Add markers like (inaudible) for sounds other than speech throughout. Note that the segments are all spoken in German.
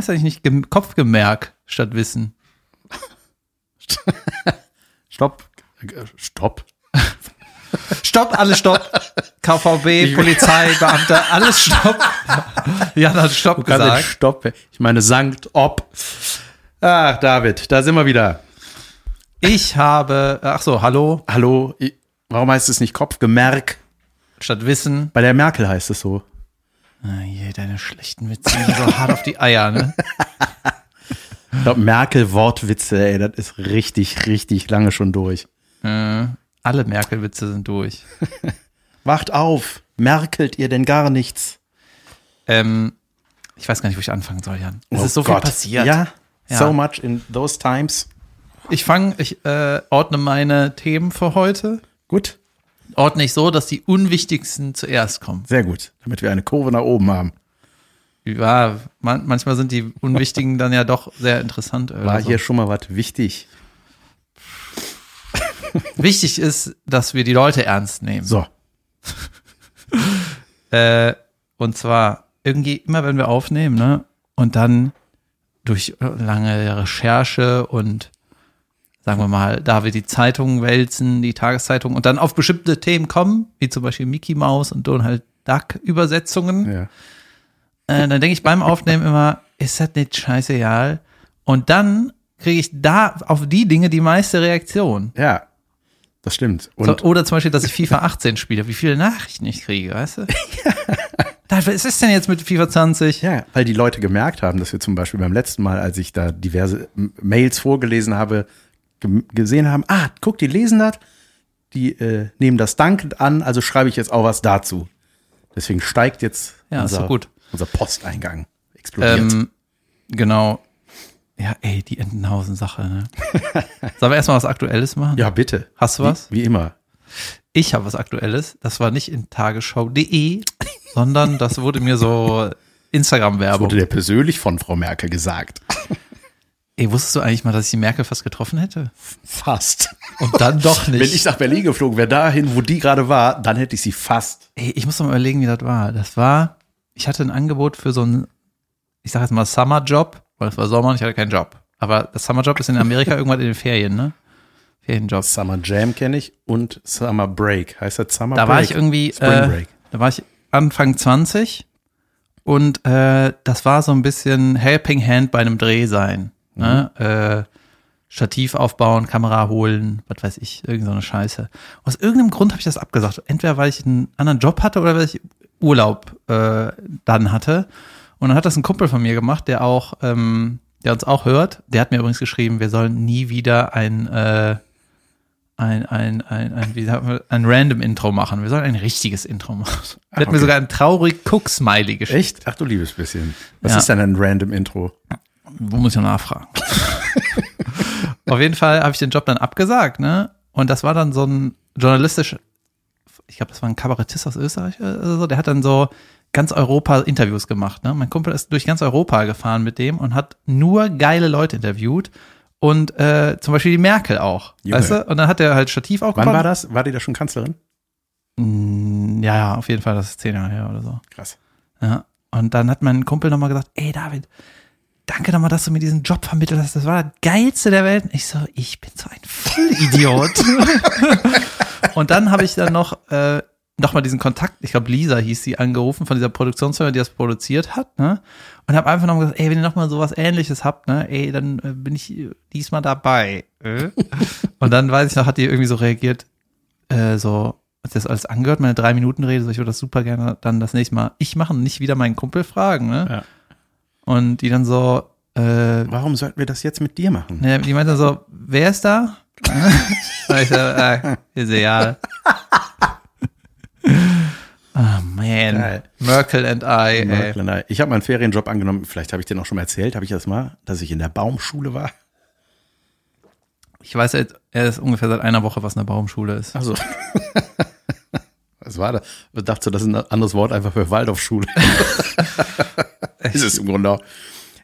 heißt eigentlich nicht Gem Kopfgemerk statt Wissen? (laughs) Stopp. Stopp. (laughs) Stopp, alles stopp. KVB, Polizei, Beamter, alles stopp. Jan hat Stopp Gerade gesagt. Stopp. Ich meine Sankt Ob. Ach, David, da sind wir wieder. Ich habe, ach so, hallo, Hallo. Warum heißt es nicht Kopfgemerk? statt Wissen. Bei der Merkel heißt es so. Ah, je, deine schlechten Witze gehen so hart auf die Eier, ne? (laughs) Ich glaube, Merkel-Wortwitze, ey, das ist richtig, richtig lange schon durch. Äh, alle Merkel-Witze sind durch. (laughs) Wacht auf. Merkelt ihr denn gar nichts? Ähm, ich weiß gar nicht, wo ich anfangen soll, Jan. Es Oh ist so Gott. viel passiert. Ja, Ja. so much in those times. Ich fange, ich äh, ordne meine Themen für heute. Gut, Ordne ich so, dass die unwichtigsten zuerst kommen. sehr gut, damit wir eine Kurve nach oben haben. Ja, man, manchmal sind die unwichtigen dann ja doch sehr interessant. War so. hier schon mal was wichtig? (laughs) Wichtig ist, dass wir die Leute ernst nehmen. So, (laughs) Äh, und zwar irgendwie immer, wenn wir aufnehmen, ne? Und dann durch lange Recherche und sagen wir mal, da wir die Zeitungen wälzen, die Tageszeitung und dann auf bestimmte Themen kommen, wie zum Beispiel Mickey Mouse und Donald Duck Übersetzungen, ja. äh, dann denke ich beim Aufnehmen immer, ist das nicht scheißegal? Und dann kriege ich da auf die Dinge die meiste Reaktion. Ja, das stimmt. So, oder zum Beispiel, dass ich FIFA 18 spiele, wie viele Nachrichten ich kriege, weißt du? (laughs) Da, Was ist denn jetzt mit FIFA 20? ja, weil die Leute gemerkt haben, dass wir zum Beispiel beim letzten Mal, als ich da diverse Mails vorgelesen habe, gesehen haben, ah, guck, die lesen das, die äh, nehmen das dankend an, also schreibe ich jetzt auch was dazu. Deswegen steigt jetzt Ja, unser, gut. unser Posteingang. Explodiert. Ähm, genau. Ja, ey, die Entenhausen-Sache, ne? (laughs) Sollen wir erstmal was Aktuelles machen? ja, bitte. Hast du was? Wie, wie immer. Ich habe was Aktuelles. Das war nicht in tagesschau.de, sondern das wurde mir so Instagram-Werbung. Wurde dir persönlich von Frau Merkel gesagt. Ey, wusstest du eigentlich mal, dass ich die Merkel fast getroffen hätte? Fast. Und dann doch (laughs) nicht. Wenn ich nach Berlin geflogen wäre, dahin, wo die gerade war, dann hätte ich sie fast. Ey, ich muss noch mal überlegen, wie das war. Das war, ich hatte ein Angebot für so einen, ich sag jetzt mal Summerjob, weil es war Sommer und ich hatte keinen Job. Aber das Summerjob ist in Amerika (laughs) irgendwann in den Ferien, ne? Ferienjob. Summer Jam kenne ich und Summer Break. Heißt das Summer Da Break? war ich irgendwie, Spring äh, Break. da war ich Anfang 20 und äh, das war so ein bisschen Helping Hand bei einem Dreh sein. Ne? Äh, Stativ aufbauen, Kamera holen, was weiß ich, irgend so eine Scheiße. Aus irgendeinem Grund habe ich das abgesagt. Entweder weil ich einen anderen Job hatte oder weil ich Urlaub äh, dann hatte. Und dann hat das ein Kumpel von mir gemacht, der auch, ähm, der uns auch hört. Der hat mir übrigens geschrieben, wir sollen nie wieder ein äh, ein, ein, ein, ein, wie sagt man, ein random Intro machen. Wir sollen ein richtiges Intro machen. Er hat mir okay. sogar ein traurig Cook-Smiley geschickt. Echt? Ach du liebes bisschen. Was Ja. ist denn ein random Intro? Wo muss ich noch nachfragen? (laughs) Auf jeden Fall habe ich den Job dann abgesagt, ne? Und das war dann so ein journalistisch, ich glaube, das war ein Kabarettist aus Österreich oder so, der hat dann so ganz Europa Interviews gemacht, ne? Mein Kumpel ist durch ganz Europa gefahren mit dem und hat nur geile Leute interviewt und äh, zum Beispiel die Merkel auch, Junge. weißt du? Und dann hat er halt Stativ aufgebaut. Wann war das? War die da schon Kanzlerin? Mm, Ja, ja, auf jeden Fall, das ist zehn Jahre her oder so. Krass. Ja. Und dann hat mein Kumpel nochmal gesagt, ey David, danke nochmal, dass du mir diesen Job vermittelt hast. Das war das Geilste der Welt. Ich so, ich bin so ein Vollidiot. (laughs) und dann habe ich dann noch, äh, noch mal diesen Kontakt, ich glaube Lisa hieß sie, angerufen von dieser Produktionsfirma, die das produziert hat, ne? Und habe einfach nochmal gesagt, ey, wenn ihr nochmal sowas ähnliches habt, ne, ey, dann äh, bin ich diesmal dabei. Äh? (laughs) und dann weiß ich noch, hat die irgendwie so reagiert, äh, so, hat das alles angehört, meine drei Minuten Rede, so ich würde das super gerne dann das nächste Mal ich machen, nicht wieder meinen Kumpel fragen, ne? Ja. Und die dann so, äh, Warum sollten wir das jetzt mit dir machen? ne, die meinte so, wer ist da? (laughs) Ich so, äh, ist egal. (laughs) Ah, man. Geil. Merkel and I, ey. Merkel und I. Ich habe meinen Ferienjob angenommen. Vielleicht habe ich dir noch schon mal erzählt. Habe ich das mal, dass ich in der Baumschule war? Ich weiß jetzt, er ist ungefähr seit einer Woche, was eine Baumschule ist. Also. (laughs) Was war das? Ich dachte, das ist ein anderes Wort einfach für Waldorfschule. (laughs) (laughs) ist es im Grunde auch.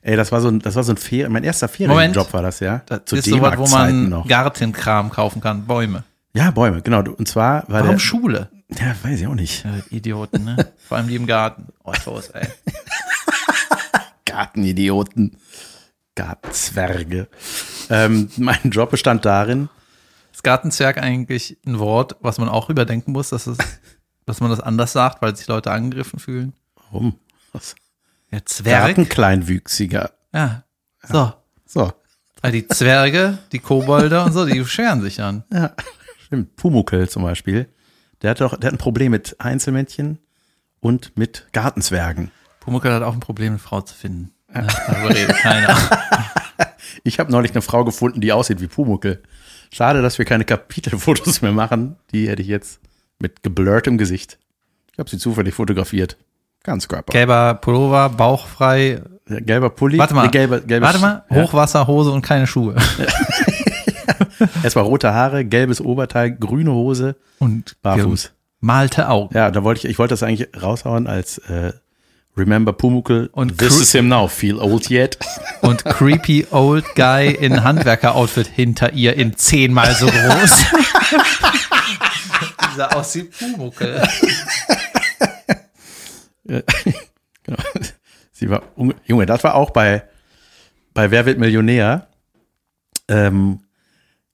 Ey, das war so ein, das war so ein Ferien, mein erster Ferienjob war das, ja. Das ist so was, wo man noch. Gartenkram kaufen kann, Bäume. Ja, Bäume, genau. Und zwar war Warum der, Schule? ja, weiß ich auch nicht. Äh, Idioten, ne? (laughs) Vor allem die im Garten. Oh, ich weiß, ey. Gartenidioten. Gartenzwerge. Ähm, mein Job bestand darin, Ist Gartenzwerg eigentlich ein Wort, was man auch überdenken muss, dass, es, (laughs) dass man das anders sagt, weil sich Leute angegriffen fühlen? warum? Was? Ja, Zwerg. Gartenkleinwüchsiger. Ja. So. So. Weil die Zwerge, die Kobolde und so, die scheren sich an. Ja, (laughs) stimmt. Pumukel zum Beispiel. Der hat doch, der hat ein Problem mit Einzelmännchen und mit Gartenzwergen. Pumuckl hat auch ein Problem, eine Frau zu finden. Ne? Darüber redet keiner. (laughs) Ich habe neulich eine Frau gefunden, die aussieht wie Pumuckel. Schade, dass wir keine Kapitelfotos mehr machen. Die hätte ich jetzt mit geblurrtem Gesicht. Ich habe sie zufällig fotografiert. Ganz Körper. Gelber Pullover, bauchfrei. Gelber Pulli. Warte mal. Nee, gelber, gelbes, Warte mal. Ja. Hochwasserhose und keine Schuhe. (laughs) Erstmal rote Haare, gelbes Oberteil, grüne Hose. Und Barfuß. Malte Augen. Ja, da wollte ich, ich wollte das eigentlich raushauen als äh, Remember Pumuckel. Und This is him now. Feel old yet? (laughs) Und creepy old guy in Handwerker-Outfit hinter ihr in zehnmal so groß. (laughs) Dieser aussieht Pumuckel. (laughs) Genau. Sie war, unge- Junge, das war auch bei, bei Wer wird Millionär. Ähm,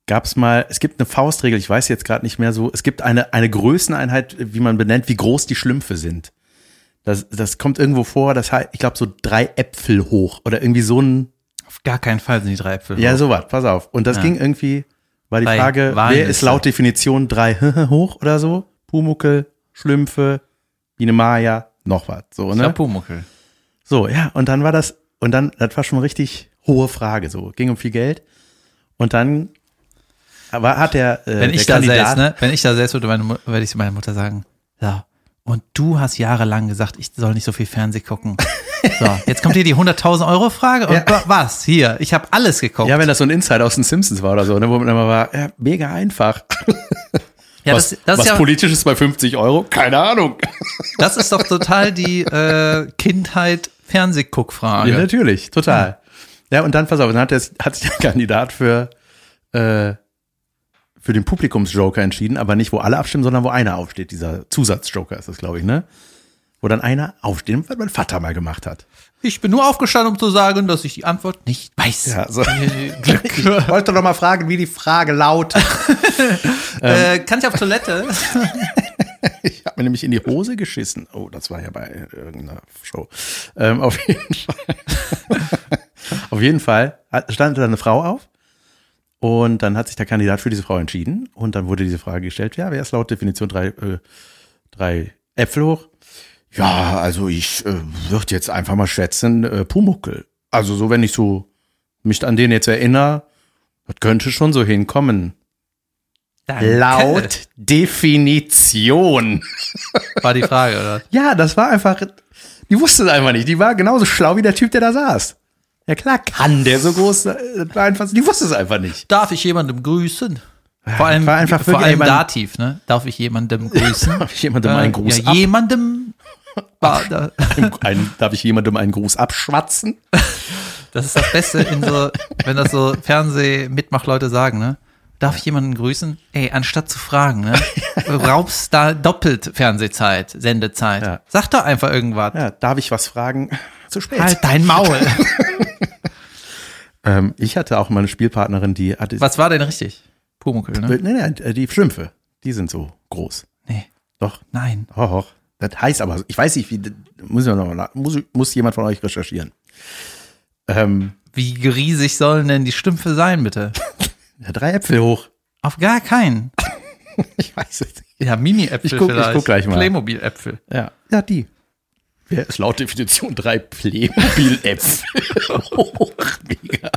gab es mal, es gibt eine Faustregel, ich weiß jetzt gerade nicht mehr so, es gibt eine, eine Größeneinheit, wie man benennt, wie groß die Schlümpfe sind. Das, das kommt irgendwo vor, das heißt, ich glaube, so drei Äpfel hoch oder irgendwie so ein, Auf gar keinen Fall sind die drei Äpfel. ja, hoch. sowas, pass auf. Und das Ja. ging irgendwie, war die Bei Frage, wer Walnüsse. ist laut Definition drei (laughs) hoch oder so? Pumuckel, Schlümpfe, Biene Maya, noch was, so, Ich ne? glaub Pumuckel. So, ja, und dann war das, und dann, das war schon eine richtig hohe Frage, so, ging um viel Geld. Und dann aber hat der, äh, Wenn der ich da Kandidat, selbst, ne, wenn ich da selbst würde, meine, würde ich meiner Mutter sagen, so, und du hast jahrelang gesagt, ich soll nicht so viel Fernsehen gucken. So, jetzt kommt hier die 100.000 Euro Frage und Ja. wa- was? Hier, ich habe alles geguckt. ja, wenn das so ein Insider aus den Simpsons war oder so, ne, wo man immer war, ja, mega einfach. Ja, was das, das, was ist ja, politisches bei 50 Euro? Keine Ahnung. das ist doch total die äh, Kindheit Fernsehguckfrage. Ja, natürlich, total. Ja, und dann, pass auf, dann hat, der, hat sich der Kandidat für, äh, für den Publikumsjoker entschieden, aber nicht, wo alle abstimmen, sondern wo einer aufsteht. Dieser Zusatzjoker ist das, glaube ich, ne? Wo dann einer aufsteht, was mein Vater mal gemacht hat. Ich bin nur aufgestanden, um zu sagen, dass ich die Antwort nicht weiß. Ja, so. (laughs) Ich wollte doch mal fragen, wie die Frage lautet. (laughs) äh, kann ich auf Toilette? (laughs) Ich habe mir nämlich in die Hose geschissen. Oh, das war ja bei irgendeiner Show. Ähm, auf jeden Fall. auf jeden Fall stand da eine Frau auf und dann hat sich der Kandidat für diese Frau entschieden und dann wurde diese Frage gestellt, ja, wer ist laut Definition drei, äh, drei Äpfel hoch? Ja, also ich äh, würde jetzt einfach mal schätzen, äh, Pumuckel. Also so, wenn ich so mich an den jetzt erinnere, das könnte schon so hinkommen. Danke. Laut Definition. War die Frage, oder? (laughs) Ja, das war einfach, die wusste es einfach nicht. Die war genauso schlau wie der Typ, der da saß. Ja klar, kann der so groß sein. Die wusste es einfach nicht. Darf ich jemandem grüßen? Vor allem, war einfach vor allem Dativ, ne? Darf ich jemandem grüßen? (laughs) Darf ich jemandem einen Gruß ja, ab- jemandem war da, (laughs) Ein, darf ich jemandem einen Gruß abschwatzen? Das ist das Beste so, wenn das so Fernseh-Mitmachleute sagen, ne? Darf ich jemanden grüßen? Ey, anstatt zu fragen, ne? Du (laughs) raubst da doppelt Fernsehzeit, Sendezeit. Ja. Sag doch einfach irgendwas. Ja, darf ich was fragen? Zu spät. Halt dein Maul. (laughs) Ähm, ich hatte auch mal eine Spielpartnerin, die hatte. Was war denn richtig? Pumuckel, ne? Nee, nee, die Schlümpfe. Die sind so groß. Nee, Doch. nein. Hoch, hoch. Das heißt aber, ich weiß nicht, wie, muss, ich noch muss, muss jemand von euch recherchieren. Ähm, Wie riesig sollen denn die Stümpfe sein, bitte? (laughs) ja, drei Äpfel hoch. Auf gar keinen. (laughs) Ich weiß es nicht. Ja, Mini-Äpfel Ich guck- ich guck gleich mal. Playmobil-Äpfel. Ja, ja, die. Wer ist laut Definition drei Playmobil-Äpfel (laughs) hoch? Mega,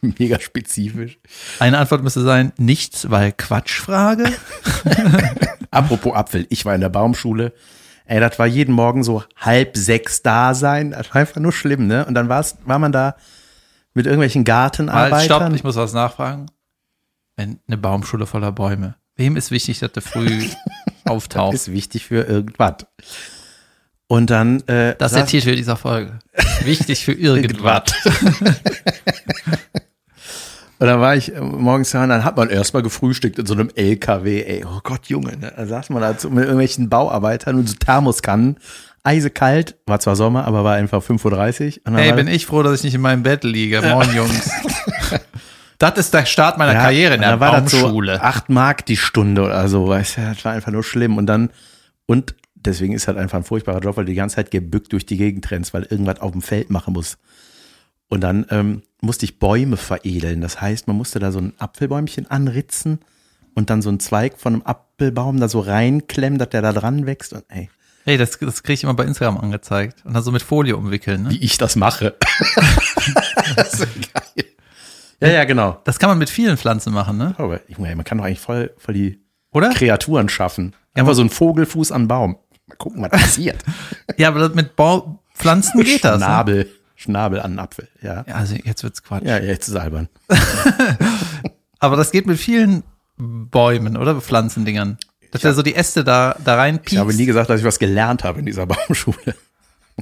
mega spezifisch. Eine Antwort müsste sein, nichts, weil Quatschfrage. (laughs) Apropos Apfel, ich war in der Baumschule. Ey, das war jeden Morgen so halb sechs da sein. Das war einfach nur schlimm, ne? Und dann war's, war man da mit irgendwelchen Halt, Gartenarbeitern. stopp, ich muss was nachfragen. Wenn eine Baumschule voller Bäume. Wem ist wichtig, dass der früh (laughs) auftaucht? ist wichtig für irgendwas. Und dann äh, Das ist der Titel dieser Folge. Wichtig für irgendwas. (laughs) Und dann war ich äh, morgens da und dann hat man erstmal gefrühstückt in so einem LKW. Ey, oh Gott, Junge, ne? da saß man da mit irgendwelchen Bauarbeitern und so Thermoskannen. eisekalt, war zwar Sommer, aber war einfach 5.30 Uhr. War bin ich froh, dass ich nicht in meinem Bett liege. Moin, Jungs. (laughs) Das ist der Start meiner Ja, Karriere in der das so Baumschule. 8 Mark die Stunde oder so, weißt du, das war einfach nur schlimm. Und dann, und deswegen ist halt einfach ein furchtbarer Job, weil du die ganze Zeit gebückt durch die Gegend rennst, weil irgendwas auf dem Feld machen muss. Und dann ähm, musste ich Bäume veredeln. Das heißt, man musste da so ein Apfelbäumchen anritzen und dann so einen Zweig von einem Apfelbaum da so reinklemmen, dass der da dran wächst. Und ey, Hey, das, das kriege ich immer bei Instagram angezeigt. Und dann so mit Folie umwickeln. Ne? wie ich das mache. (laughs) das ist geil. Ja, ja, genau. Das kann man mit vielen Pflanzen machen, ne? Ich meine, man kann doch eigentlich voll, voll die Oder? Kreaturen schaffen. Einfach so ein Vogelfuß an Baum. Mal gucken, was passiert. (laughs) Ja, aber mit Bau Pflanzen geht das. Ne? Schnabel, Schnabel an Apfel. Ja. Ja, also jetzt wird's Quatsch. Ja, ja, jetzt ist albern. (laughs) Aber das geht mit vielen Bäumen, oder? Pflanzendingern. Dass er so die Äste da, da rein Ich habe nie gesagt, dass ich was gelernt habe in dieser (laughs) Baumschule.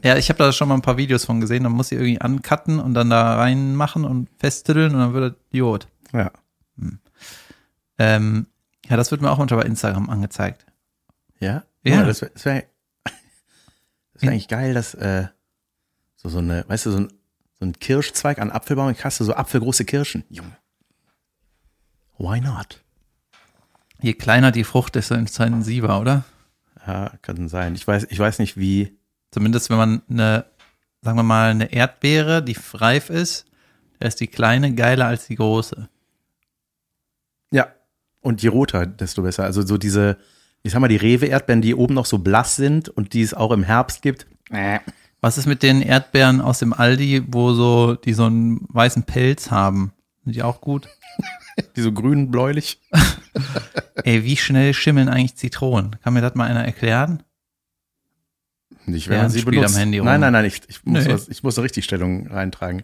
Ja, ich habe da schon mal ein paar Videos von gesehen. Dann muss sie irgendwie ancutten und dann da reinmachen und festtüddeln und dann wird er Diod. Ja. Ähm, ja, das wird mir auch manchmal bei Instagram angezeigt. Ja? Ja. das wäre wär, wär (laughs) eigentlich geil, dass äh, so, so eine, weißt du, so ein, so ein Kirschzweig an Apfelbaum, ich hast du so apfelgroße Kirschen. Junge. Why not? Je kleiner die Frucht, desto intensiver, oder? Ja, kann sein. Ich weiß, ich weiß nicht, wie. Zumindest wenn man eine, sagen wir mal, eine Erdbeere, die reif ist, da ist die kleine geiler als die große. Ja. Und je roter, desto besser. Also so diese, ich sag mal, die Rewe-Erdbeeren, die oben noch so blass sind und die es auch im Herbst gibt. Was ist mit den Erdbeeren aus dem Aldi, wo so, die so einen weißen Pelz haben? Sind die auch gut? Die so grün, bläulich. (laughs) Ey, wie schnell schimmeln eigentlich Zitronen? Kann mir das mal einer erklären? Nicht, wenn man sie spielt am benutzt. Handy rum. nein, nein, nein, ich, ich, muss was, ich muss eine Richtigstellung reintragen.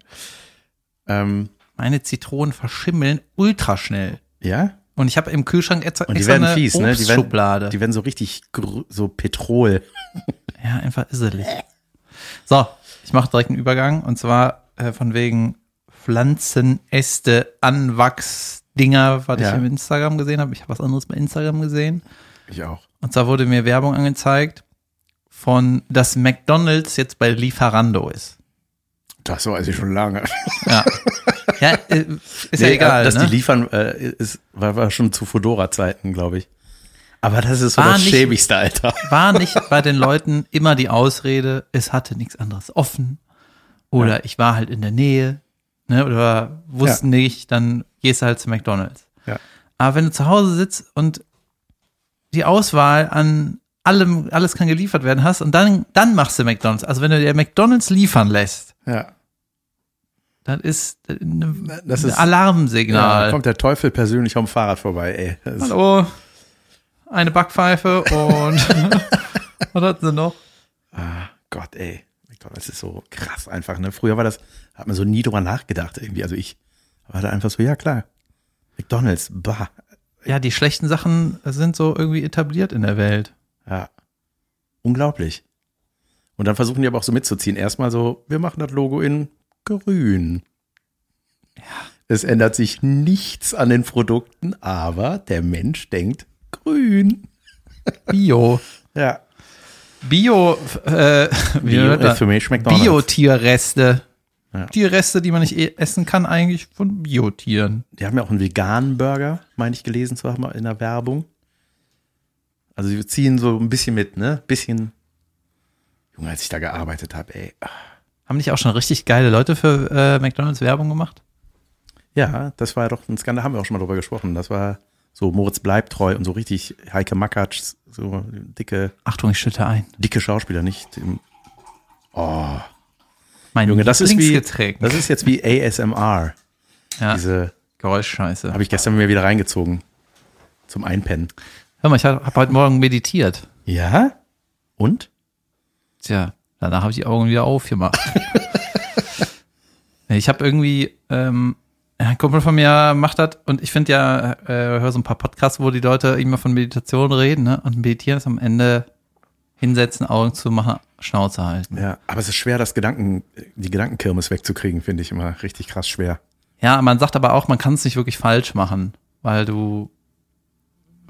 Ähm, Meine Zitronen verschimmeln ultra schnell. ja? Und ich habe im Kühlschrank extra, Und die extra werden eine fies, ne? Die werden, die werden so richtig so Petrol. (laughs) Ja, einfach iselig. So, ich mache direkt einen Übergang und zwar äh, von wegen Pflanzenäste, Anwachsdinger, was Ja. ich im Instagram gesehen habe. Ich habe was anderes bei Instagram gesehen. Ich auch. Und zwar wurde mir Werbung angezeigt von, dass McDonalds jetzt bei Lieferando ist. Das weiß ich schon lange. Ja, (laughs) ja äh, ist ja Nee, egal. Dass ne? die liefern, äh, ist, war, war schon zu Fedora-Zeiten, glaube ich. Aber das ist so War das nicht- schäbigste, Alter. war (laughs) nicht bei den Leuten immer die Ausrede, es hatte nichts anderes offen oder ich war halt in der Nähe ne, oder wusste nicht, dann gehst du halt zu McDonalds. Ja. Aber wenn du zu Hause sitzt und die Auswahl an allem, alles kann geliefert werden hast und dann, dann machst du McDonalds. Also wenn du dir McDonalds liefern lässt, Ja. Das ist eine, Das ein ist- Alarmsignal. Ja, kommt der Teufel persönlich am Fahrrad vorbei, ey. Das Hallo, eine Backpfeife und (laughs) was hatten sie noch? Ah, Gott, ey. McDonalds ist so krass einfach, ne? Früher war das, hat man so nie drüber nachgedacht irgendwie. Also ich war da einfach so, ja klar. McDonalds, bah. Ja, die schlechten Sachen sind so irgendwie etabliert in der Welt. Ja. Unglaublich. Und dann versuchen die aber auch so mitzuziehen. Erstmal so, wir machen das Logo in grün. Ja. Es ändert sich nichts an den Produkten, aber der Mensch denkt grün. (laughs) Bio. Ja. Bio, äh, Bio McDonald's. Biotierreste. Ja. Tierreste, die man nicht eh essen kann, eigentlich von Biotieren. Die haben ja auch einen veganen Burger, meine ich gelesen zu haben in der Werbung. Also sie ziehen so ein bisschen mit, ne? Bisschen. Junge, als ich da gearbeitet habe, ey. Haben nicht auch schon richtig geile Leute für äh, McDonalds Werbung gemacht? Ja, das war ja doch ein Skandal, haben wir auch schon mal drüber gesprochen. Das war so Moritz bleibt treu und so richtig Heike Makatsch, so dicke, Achtung, ich schütte ein. dicke Schauspieler, nicht? im- Oh, Mein Junge, das ist wie, das ist jetzt wie ASMR. ja, Diese Geräuschscheiße. habe ich gestern mir wieder reingezogen. Zum Einpennen. Hör mal, ich habe heute Morgen meditiert. Ja? Und? Tja, danach habe ich die Augen wieder aufgemacht. (laughs) ich habe irgendwie, ähm, ein Kumpel von mir macht das und ich finde ja, äh, höre so ein paar Podcasts, wo die Leute immer von Meditation reden, ne? Und meditieren ist am Ende hinsetzen, Augen zu machen, Schnauze halten. Ja, aber es ist schwer, das Gedanken, die Gedankenkirmes wegzukriegen, finde ich immer richtig krass schwer. Ja, man sagt aber auch, man kann es nicht wirklich falsch machen, weil du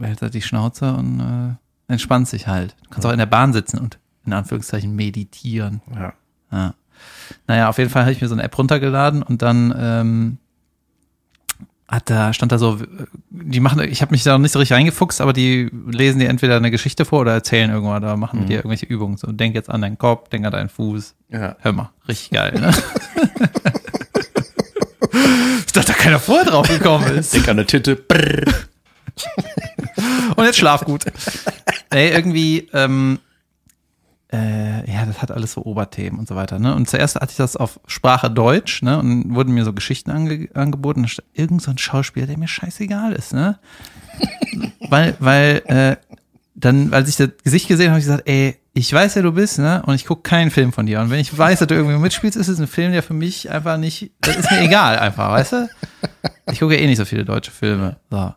hältst halt die Schnauze und äh, entspannst dich halt. Du kannst auch in der Bahn sitzen und in Anführungszeichen meditieren. Ja. Ja. Naja, auf jeden Fall habe ich mir so eine App runtergeladen und dann ähm, hat da, stand da so, die machen, ich habe mich da noch nicht so richtig reingefuchst, aber die lesen dir entweder eine Geschichte vor oder erzählen irgendwann oder machen mit dir irgendwelche Übungen. So, denk jetzt an deinen Kopf, denk an deinen Fuß. Ja. Hör mal, richtig geil, ne? (laughs) Dass da keiner vorher drauf gekommen ist. Denk an eine Titte. Brrr. Und jetzt schlaf gut. Ey, irgendwie, ähm, äh, ja, das hat alles so Oberthemen und so weiter, ne? Und zuerst hatte ich das auf Sprache Deutsch, ne? Und wurden mir so Geschichten ange angeboten. Irgend so ein Schauspieler, der mir scheißegal ist, ne? (laughs) weil, weil, äh, dann, als ich das Gesicht gesehen habe, habe ich gesagt, ey, ich weiß, wer du bist, ne? Und ich gucke keinen Film von dir. Und wenn ich weiß, dass du irgendwie mitspielst, ist es ein Film, der für mich einfach nicht, das ist mir (laughs) egal einfach, weißt du? Ich gucke ja eh nicht so viele deutsche Filme. So.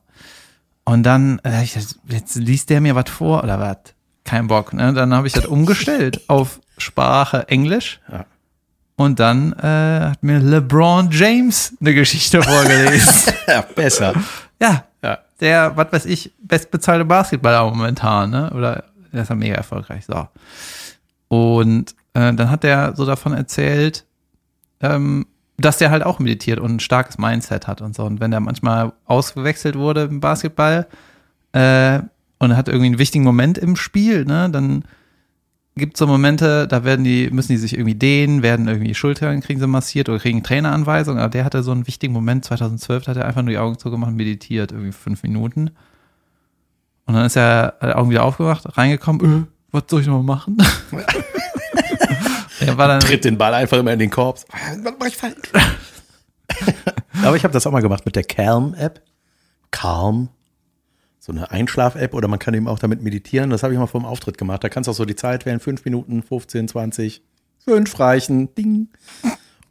Und dann, äh, ich, jetzt liest der mir was vor oder was? Kein Bock, ne? Dann habe ich das umgestellt auf Sprache Englisch. Ja. Und dann äh, hat mir LeBron James eine Geschichte vorgelesen. (laughs) ja, besser. ja, Ja. der, was weiß ich, bestbezahlte Basketballer momentan, ne? Oder der ist ja mega erfolgreich. So. Und äh, dann hat der so davon erzählt, ähm, dass der halt auch meditiert und ein starkes Mindset hat und so. Und wenn der manchmal ausgewechselt wurde im Basketball äh, und er hat irgendwie einen wichtigen Moment im Spiel, ne, dann gibt so Momente, da werden die, müssen die sich irgendwie dehnen, werden irgendwie Schultern kriegen sie massiert oder kriegen Traineranweisungen, aber der hatte so einen wichtigen Moment, 2012 hat er einfach nur die Augen zugemacht und meditiert, irgendwie fünf Minuten. Und dann ist er, hat er Augen wieder aufgemacht, reingekommen, äh, was soll ich noch machen? (laughs) er war dann, Tritt den Ball einfach immer in den Korb. (laughs) Was mach ich falsch? Aber ich habe das auch mal gemacht mit der Calm-App. Calm. So eine Einschlaf-App oder man kann eben auch damit meditieren. Das habe ich mal vor dem Auftritt gemacht. Da kannst du auch so die Zeit wählen, fünf Minuten, 15, 20, fünf reichen, ding.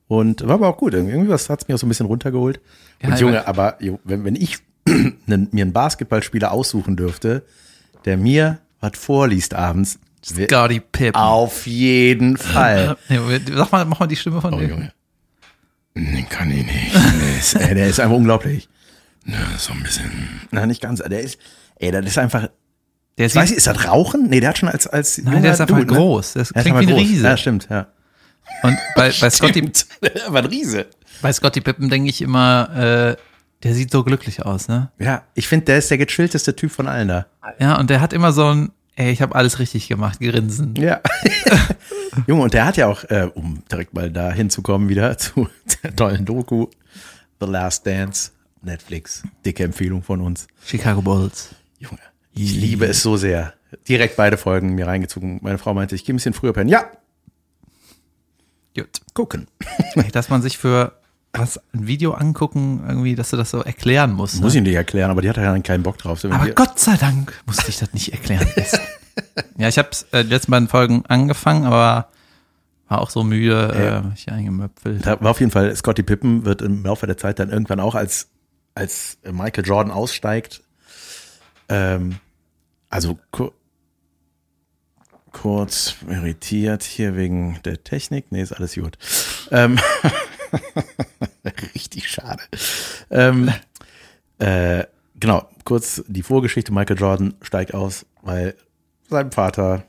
Und war aber auch gut. Irgendwie was hat es mir auch so ein bisschen runtergeholt. Ja, Und Junge, aber wenn, wenn ich (clears throat) mir einen Basketballspieler aussuchen dürfte, der mir was vorliest abends, Scotty Pippen. auf jeden (laughs) Fall. Sag mal, mach mal die Stimme von Oh, dem. Junge. Den kann ich nicht. Der ist, der ist einfach unglaublich. Ja, so ein bisschen. Na, nicht ganz. Der ist, ey, das ist einfach. Der Ich weiß nicht, ist das Rauchen? Nee, der hat schon als, als. nein, der ist einfach Dude, ne? groß. Das Der ist klingt wie einfach ein groß. Riese. Ja, stimmt, ja. Und bei, bei (laughs) Scotty, war (laughs) ein Riese. bei Scotty Pippen denke ich immer, äh, der sieht so glücklich aus, ne? Ja, ich finde, der ist der gechillteste Typ von allen da. Ja, und der hat immer so ein, ey, ich habe alles richtig gemacht, Grinsen. Ja. (laughs) Junge, und der hat ja auch, äh, um direkt mal da hinzukommen wieder zu der tollen Doku, The Last Dance, Netflix. Dicke Empfehlung von uns. Chicago Bulls. Junge, ich liebe es so sehr. Direkt beide Folgen mir reingezogen. Meine Frau meinte, ich gehe ein bisschen früher pennen. Ja, Gut. gucken. Dass man sich für was ein Video angucken, irgendwie, dass du das so erklären musst. Muss Ne? ich nicht erklären, aber die hat ja keinen Bock drauf. So, Aber Gott sei Dank musste ich das nicht erklären. (laughs) ja, ich habe äh, die letzten beiden Folgen angefangen, aber war auch so müde, Ja. äh, ich eingemöpfelt. Da war auf jeden Fall, Scotty Pippen wird im Laufe der Zeit dann irgendwann auch als, als Michael Jordan aussteigt, ähm, also ku kurz irritiert hier wegen der Technik. Nee, ist alles gut. Ähm, (laughs) richtig schade. Ähm, äh, genau, kurz die Vorgeschichte. Michael Jordan steigt aus, weil seinem Vater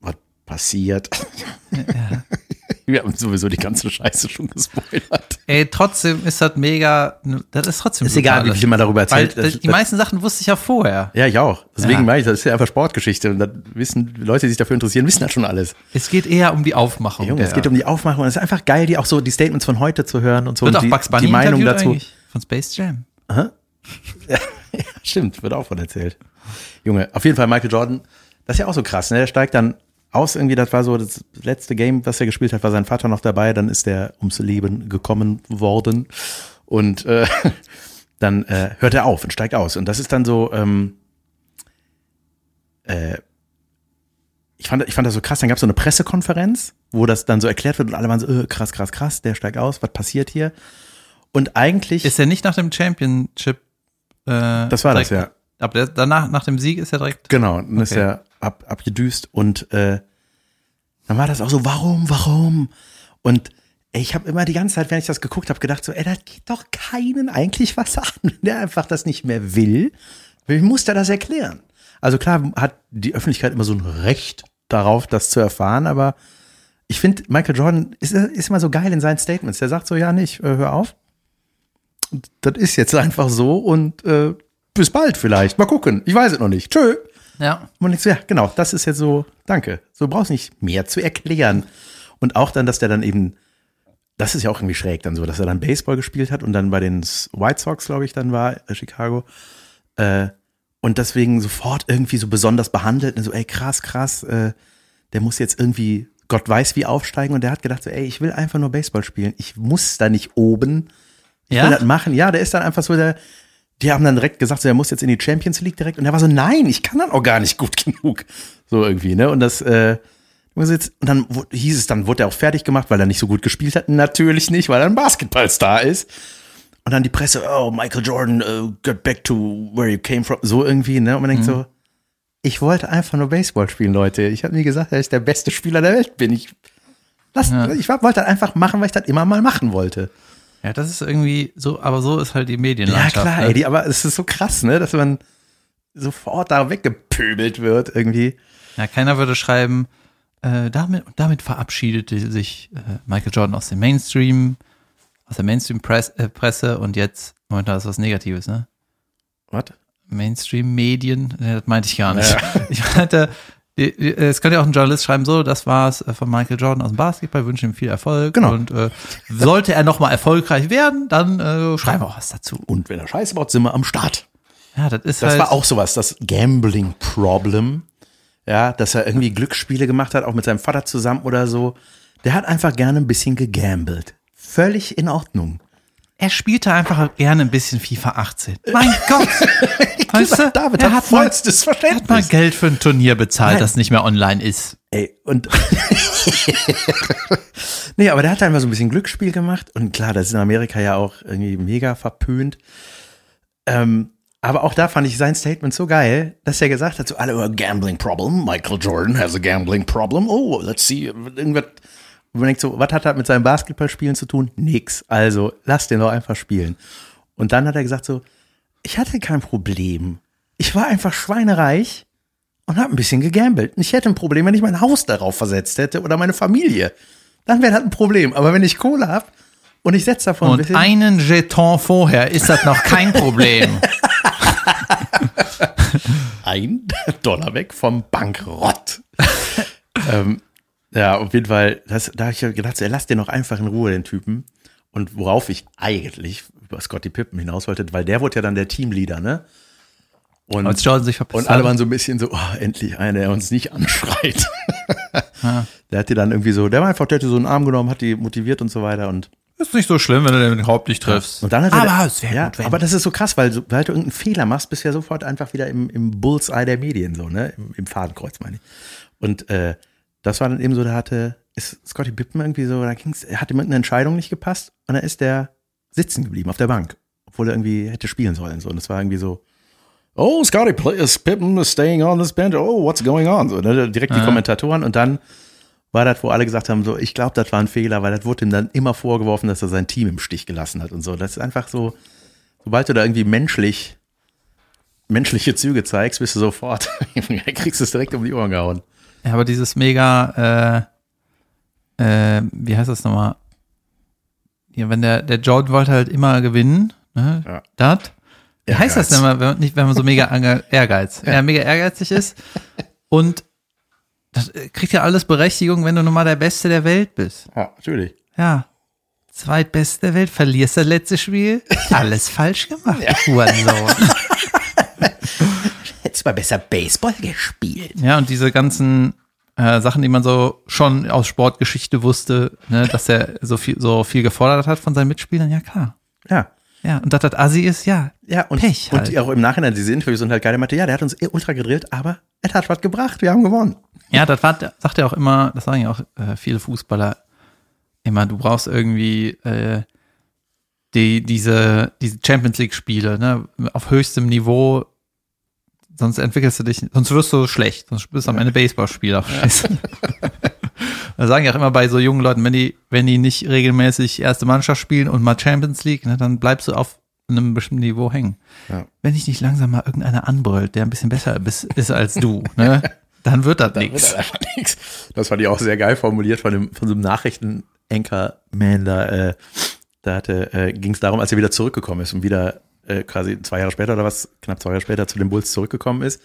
was passiert. Wir haben sowieso die ganze Scheiße schon gespoilert. Ey, trotzdem ist das mega, das ist trotzdem Ist egal, wie viel man darüber Weil erzählt. das, Das- die das- meisten Sachen wusste ich ja vorher. Ja, ich auch. Deswegen Ja. meine ich, das ist ja einfach Sportgeschichte. Und das wissen Leute, die sich dafür interessieren, wissen das schon alles. Es geht eher um die Aufmachung. Junge, es geht um die Aufmachung. Es ist einfach geil, die auch so die Statements von heute zu hören und so. Wird und auch die, Bugs Bunny die Meinung dazu. eigentlich? Von Space Jam. (laughs) Ja, stimmt, wird auch von erzählt. Junge, auf jeden Fall Michael Jordan, das ist ja auch so krass, ne? Der steigt dann aus, irgendwie, das war so das letzte Game, was er gespielt hat, war sein Vater noch dabei, dann ist er ums Leben gekommen worden. Und äh, (laughs) dann äh, hört er auf und steigt aus. Und das ist dann so, ähm, äh, ich fand, ich fand das so krass, dann gab es so eine Pressekonferenz, wo das dann so erklärt wird und alle waren so, äh, krass, krass, krass, der steigt aus, was passiert hier? Und eigentlich. Ist er nicht nach dem Championship? Äh, Das war das, direkt- Aber der, danach, nach dem Sieg ist er direkt. Genau, dann ist Okay. er ab, abgedüst und äh, dann war das auch so, warum, warum? Und ich habe immer die ganze Zeit, wenn ich das geguckt habe, gedacht so, ey, das geht doch keinen eigentlich was an, wenn der einfach das nicht mehr will. Wie muss der das erklären? Also klar hat die Öffentlichkeit immer so ein Recht darauf, das zu erfahren, aber ich finde, Michael Jordan ist, ist immer so geil in seinen Statements. Der sagt so, ja, nicht, äh, hör auf. Das ist jetzt einfach so und äh, bis bald vielleicht. Mal gucken. Ich weiß es noch nicht. Tschö. Ja. Und ich so, ja, genau, das ist jetzt so, danke. So du brauchst nicht mehr zu erklären. Und auch dann, dass der dann eben, das ist ja auch irgendwie schräg dann so, dass er dann Baseball gespielt hat und dann bei den White Sox, glaube ich, dann war, äh, Chicago. Äh, und deswegen sofort irgendwie so besonders behandelt. Und so, ey, krass, krass, äh, der muss jetzt irgendwie, Gott weiß wie aufsteigen. Und der hat gedacht so, ey, ich will einfach nur Baseball spielen. Ich muss da nicht oben. Ich Ja? will das machen. Ja, der ist dann einfach so der, die haben dann direkt gesagt, so, er muss jetzt in die Champions League direkt. Und er war so, nein, ich kann dann auch gar nicht gut (laughs) genug. So irgendwie, ne? Und das, äh, und dann hieß es, dann wurde er auch fertig gemacht, weil er nicht so gut gespielt hat. Natürlich nicht, weil er ein Basketballstar ist. Und dann die Presse, oh, Michael Jordan, uh, get back to where you came from. So irgendwie, ne? Und man denkt so, ich wollte einfach nur Baseball spielen, Leute. Ich habe nie gesagt, dass ich der beste Spieler der Welt bin. Ich, lass, Ja. ich wollte das einfach machen, weil ich das immer mal machen wollte. Ja, das ist irgendwie so, aber so ist halt die Ja, Medienlandschaft. klar, ne? ey, die, aber es ist so krass, ne, dass man sofort da weggepöbelt wird irgendwie. Ja, keiner würde schreiben, äh, damit, damit verabschiedete sich äh, Michael Jordan aus dem Mainstream, aus der Mainstream-Presse äh, Presse und jetzt, momentan ist was Negatives, ne? Was? Mainstream-Medien, ne, das meinte ich gar nicht. (laughs) Ich meinte, es könnte ja auch ein Journalist schreiben, so, das war's äh, von Michael Jordan aus dem Basketball, wünsche ihm viel Erfolg. Genau. Und äh, sollte er nochmal erfolgreich werden, dann äh, schreiben wir auch was dazu. Und wenn er Scheiße baut, sind wir am Start. Ja, das ist Das halt. war auch sowas, das Gambling-Problem. Ja, dass er irgendwie Glücksspiele gemacht hat, auch mit seinem Vater zusammen oder so. Der hat einfach gerne ein bisschen gegambelt. Völlig in Ordnung. Er spielte einfach gerne ein bisschen FIFA 18. Mein (laughs) Gott! Weißt du, David er hat hat mal, vollstes er hat mal Verständnis. Geld für ein Turnier bezahlt, Nein. das nicht mehr online ist. Ey, und. (laughs) nee, aber der hat einfach so ein bisschen Glücksspiel gemacht. Und klar, das ist in Amerika ja auch irgendwie mega verpönt. Ähm, aber auch da fand ich sein Statement so geil, dass er gesagt hat, so alle, oh, gambling problem, Michael Jordan has a gambling problem, oh, let's see, irgendwas. Und man denkt so, was hat das mit seinem Basketballspielen zu tun? Nix. Also, lass den doch einfach spielen. Und dann hat er gesagt so, ich hatte kein Problem. Ich war einfach schweinereich und habe ein bisschen gegambelt. Ich hätte ein Problem, wenn ich mein Haus darauf versetzt hätte oder meine Familie. Dann wäre das ein Problem. Aber wenn ich Kohle habe und ich setze davon ein Und bisschen. einen Jeton vorher ist das noch kein Problem. (laughs) ein Dollar weg vom Bankrott. (laughs) ähm, ja, auf jeden Fall, das, da habe ich gedacht, so, ey, lass den noch einfach in Ruhe, den Typen. Und worauf ich eigentlich über Scotty Pippen hinaus wollte, weil der wurde ja dann der Teamleader, ne? Und, Als Jordan sich verpisst und alle waren so ein bisschen so, oh, endlich einer, der uns nicht anschreit. (laughs) Der hat die dann irgendwie so, der war einfach, der hatte so einen Arm genommen, hat die motiviert und so weiter und Ist nicht so schlimm, wenn du den überhaupt nicht triffst. und dann hat er, aber es ja, gut, aber das ist so krass, weil sobald du irgendeinen Fehler machst, bist du ja sofort einfach wieder im, im Bullseye der Medien, so, ne? Im, im Fadenkreuz, meine ich. Und äh, das war dann eben so, da hatte, ist Scotty Pippen irgendwie so, da ging's, er hat ihm irgendeine Entscheidung nicht gepasst und dann ist der sitzen geblieben auf der Bank, obwohl er irgendwie hätte spielen sollen. So. Und das war irgendwie so, oh, Scotty Pippen is staying on this bench, oh, what's going on? So, ne? Direkt die Ja. Kommentatoren und dann war das, wo alle gesagt haben, so, ich glaube, das war ein Fehler, weil das wurde ihm dann immer vorgeworfen, dass er sein Team im Stich gelassen hat und so. Das ist einfach so, sobald du da irgendwie menschlich, menschliche Züge zeigst, bist du sofort, (laughs) kriegst du es direkt um die Ohren gehauen. Ja, aber dieses mega, äh, äh, wie heißt das nochmal? Ja, wenn der, der Jordan wollte halt immer gewinnen, ne? Ja. Das. Wie heißt das denn mal, wenn nicht, wenn man so mega (laughs) Ehrgeiz, ja. mega ehrgeizig ist und das äh, kriegt ja alles Berechtigung, wenn du nun mal der Beste der Welt bist. Ja, natürlich. Ja. Zweitbeste der Welt, verlierst das letzte Spiel, (laughs) alles falsch gemacht, (laughs) du Hurensohn. Hättest mal besser Baseball gespielt. Ja, und diese ganzen äh, Sachen, die man so schon aus Sportgeschichte wusste, ne, dass er so viel, so viel gefordert hat von seinen Mitspielern, ja klar. Ja. Ja, und dass das Assi ist, ja. Ja, und, Pech halt. und auch im Nachhinein, diese Interviews sind halt geile Matte. Ja, der hat uns eh ultra gedrillt, aber es hat was gebracht. Wir haben gewonnen. Ja, das war, sagt er auch immer, das sagen ja auch äh, viele Fußballer immer, du brauchst irgendwie äh, die, diese, diese Champions League-Spiele, ne, auf höchstem Niveau, sonst entwickelst du dich, sonst wirst du schlecht, sonst bist du am Ende Baseballspieler. (laughs) Da sagen ja auch immer bei so jungen Leuten, wenn die, wenn die nicht regelmäßig erste Mannschaft spielen und mal Champions League, ne, dann bleibst du auf einem bestimmten Niveau hängen. Ja. Wenn dich nicht langsam mal irgendeiner anbrüllt, der ein bisschen besser ist, als du, ne? (laughs) Dann wird das nichts. Das fand ich auch sehr geil formuliert von dem, von so einem Nachrichten-Anchor-Man da, äh, da hatte, äh, ging es darum, als er wieder zurückgekommen ist und wieder äh, quasi zwei Jahre später oder was, knapp zwei Jahre später zu den Bulls zurückgekommen ist.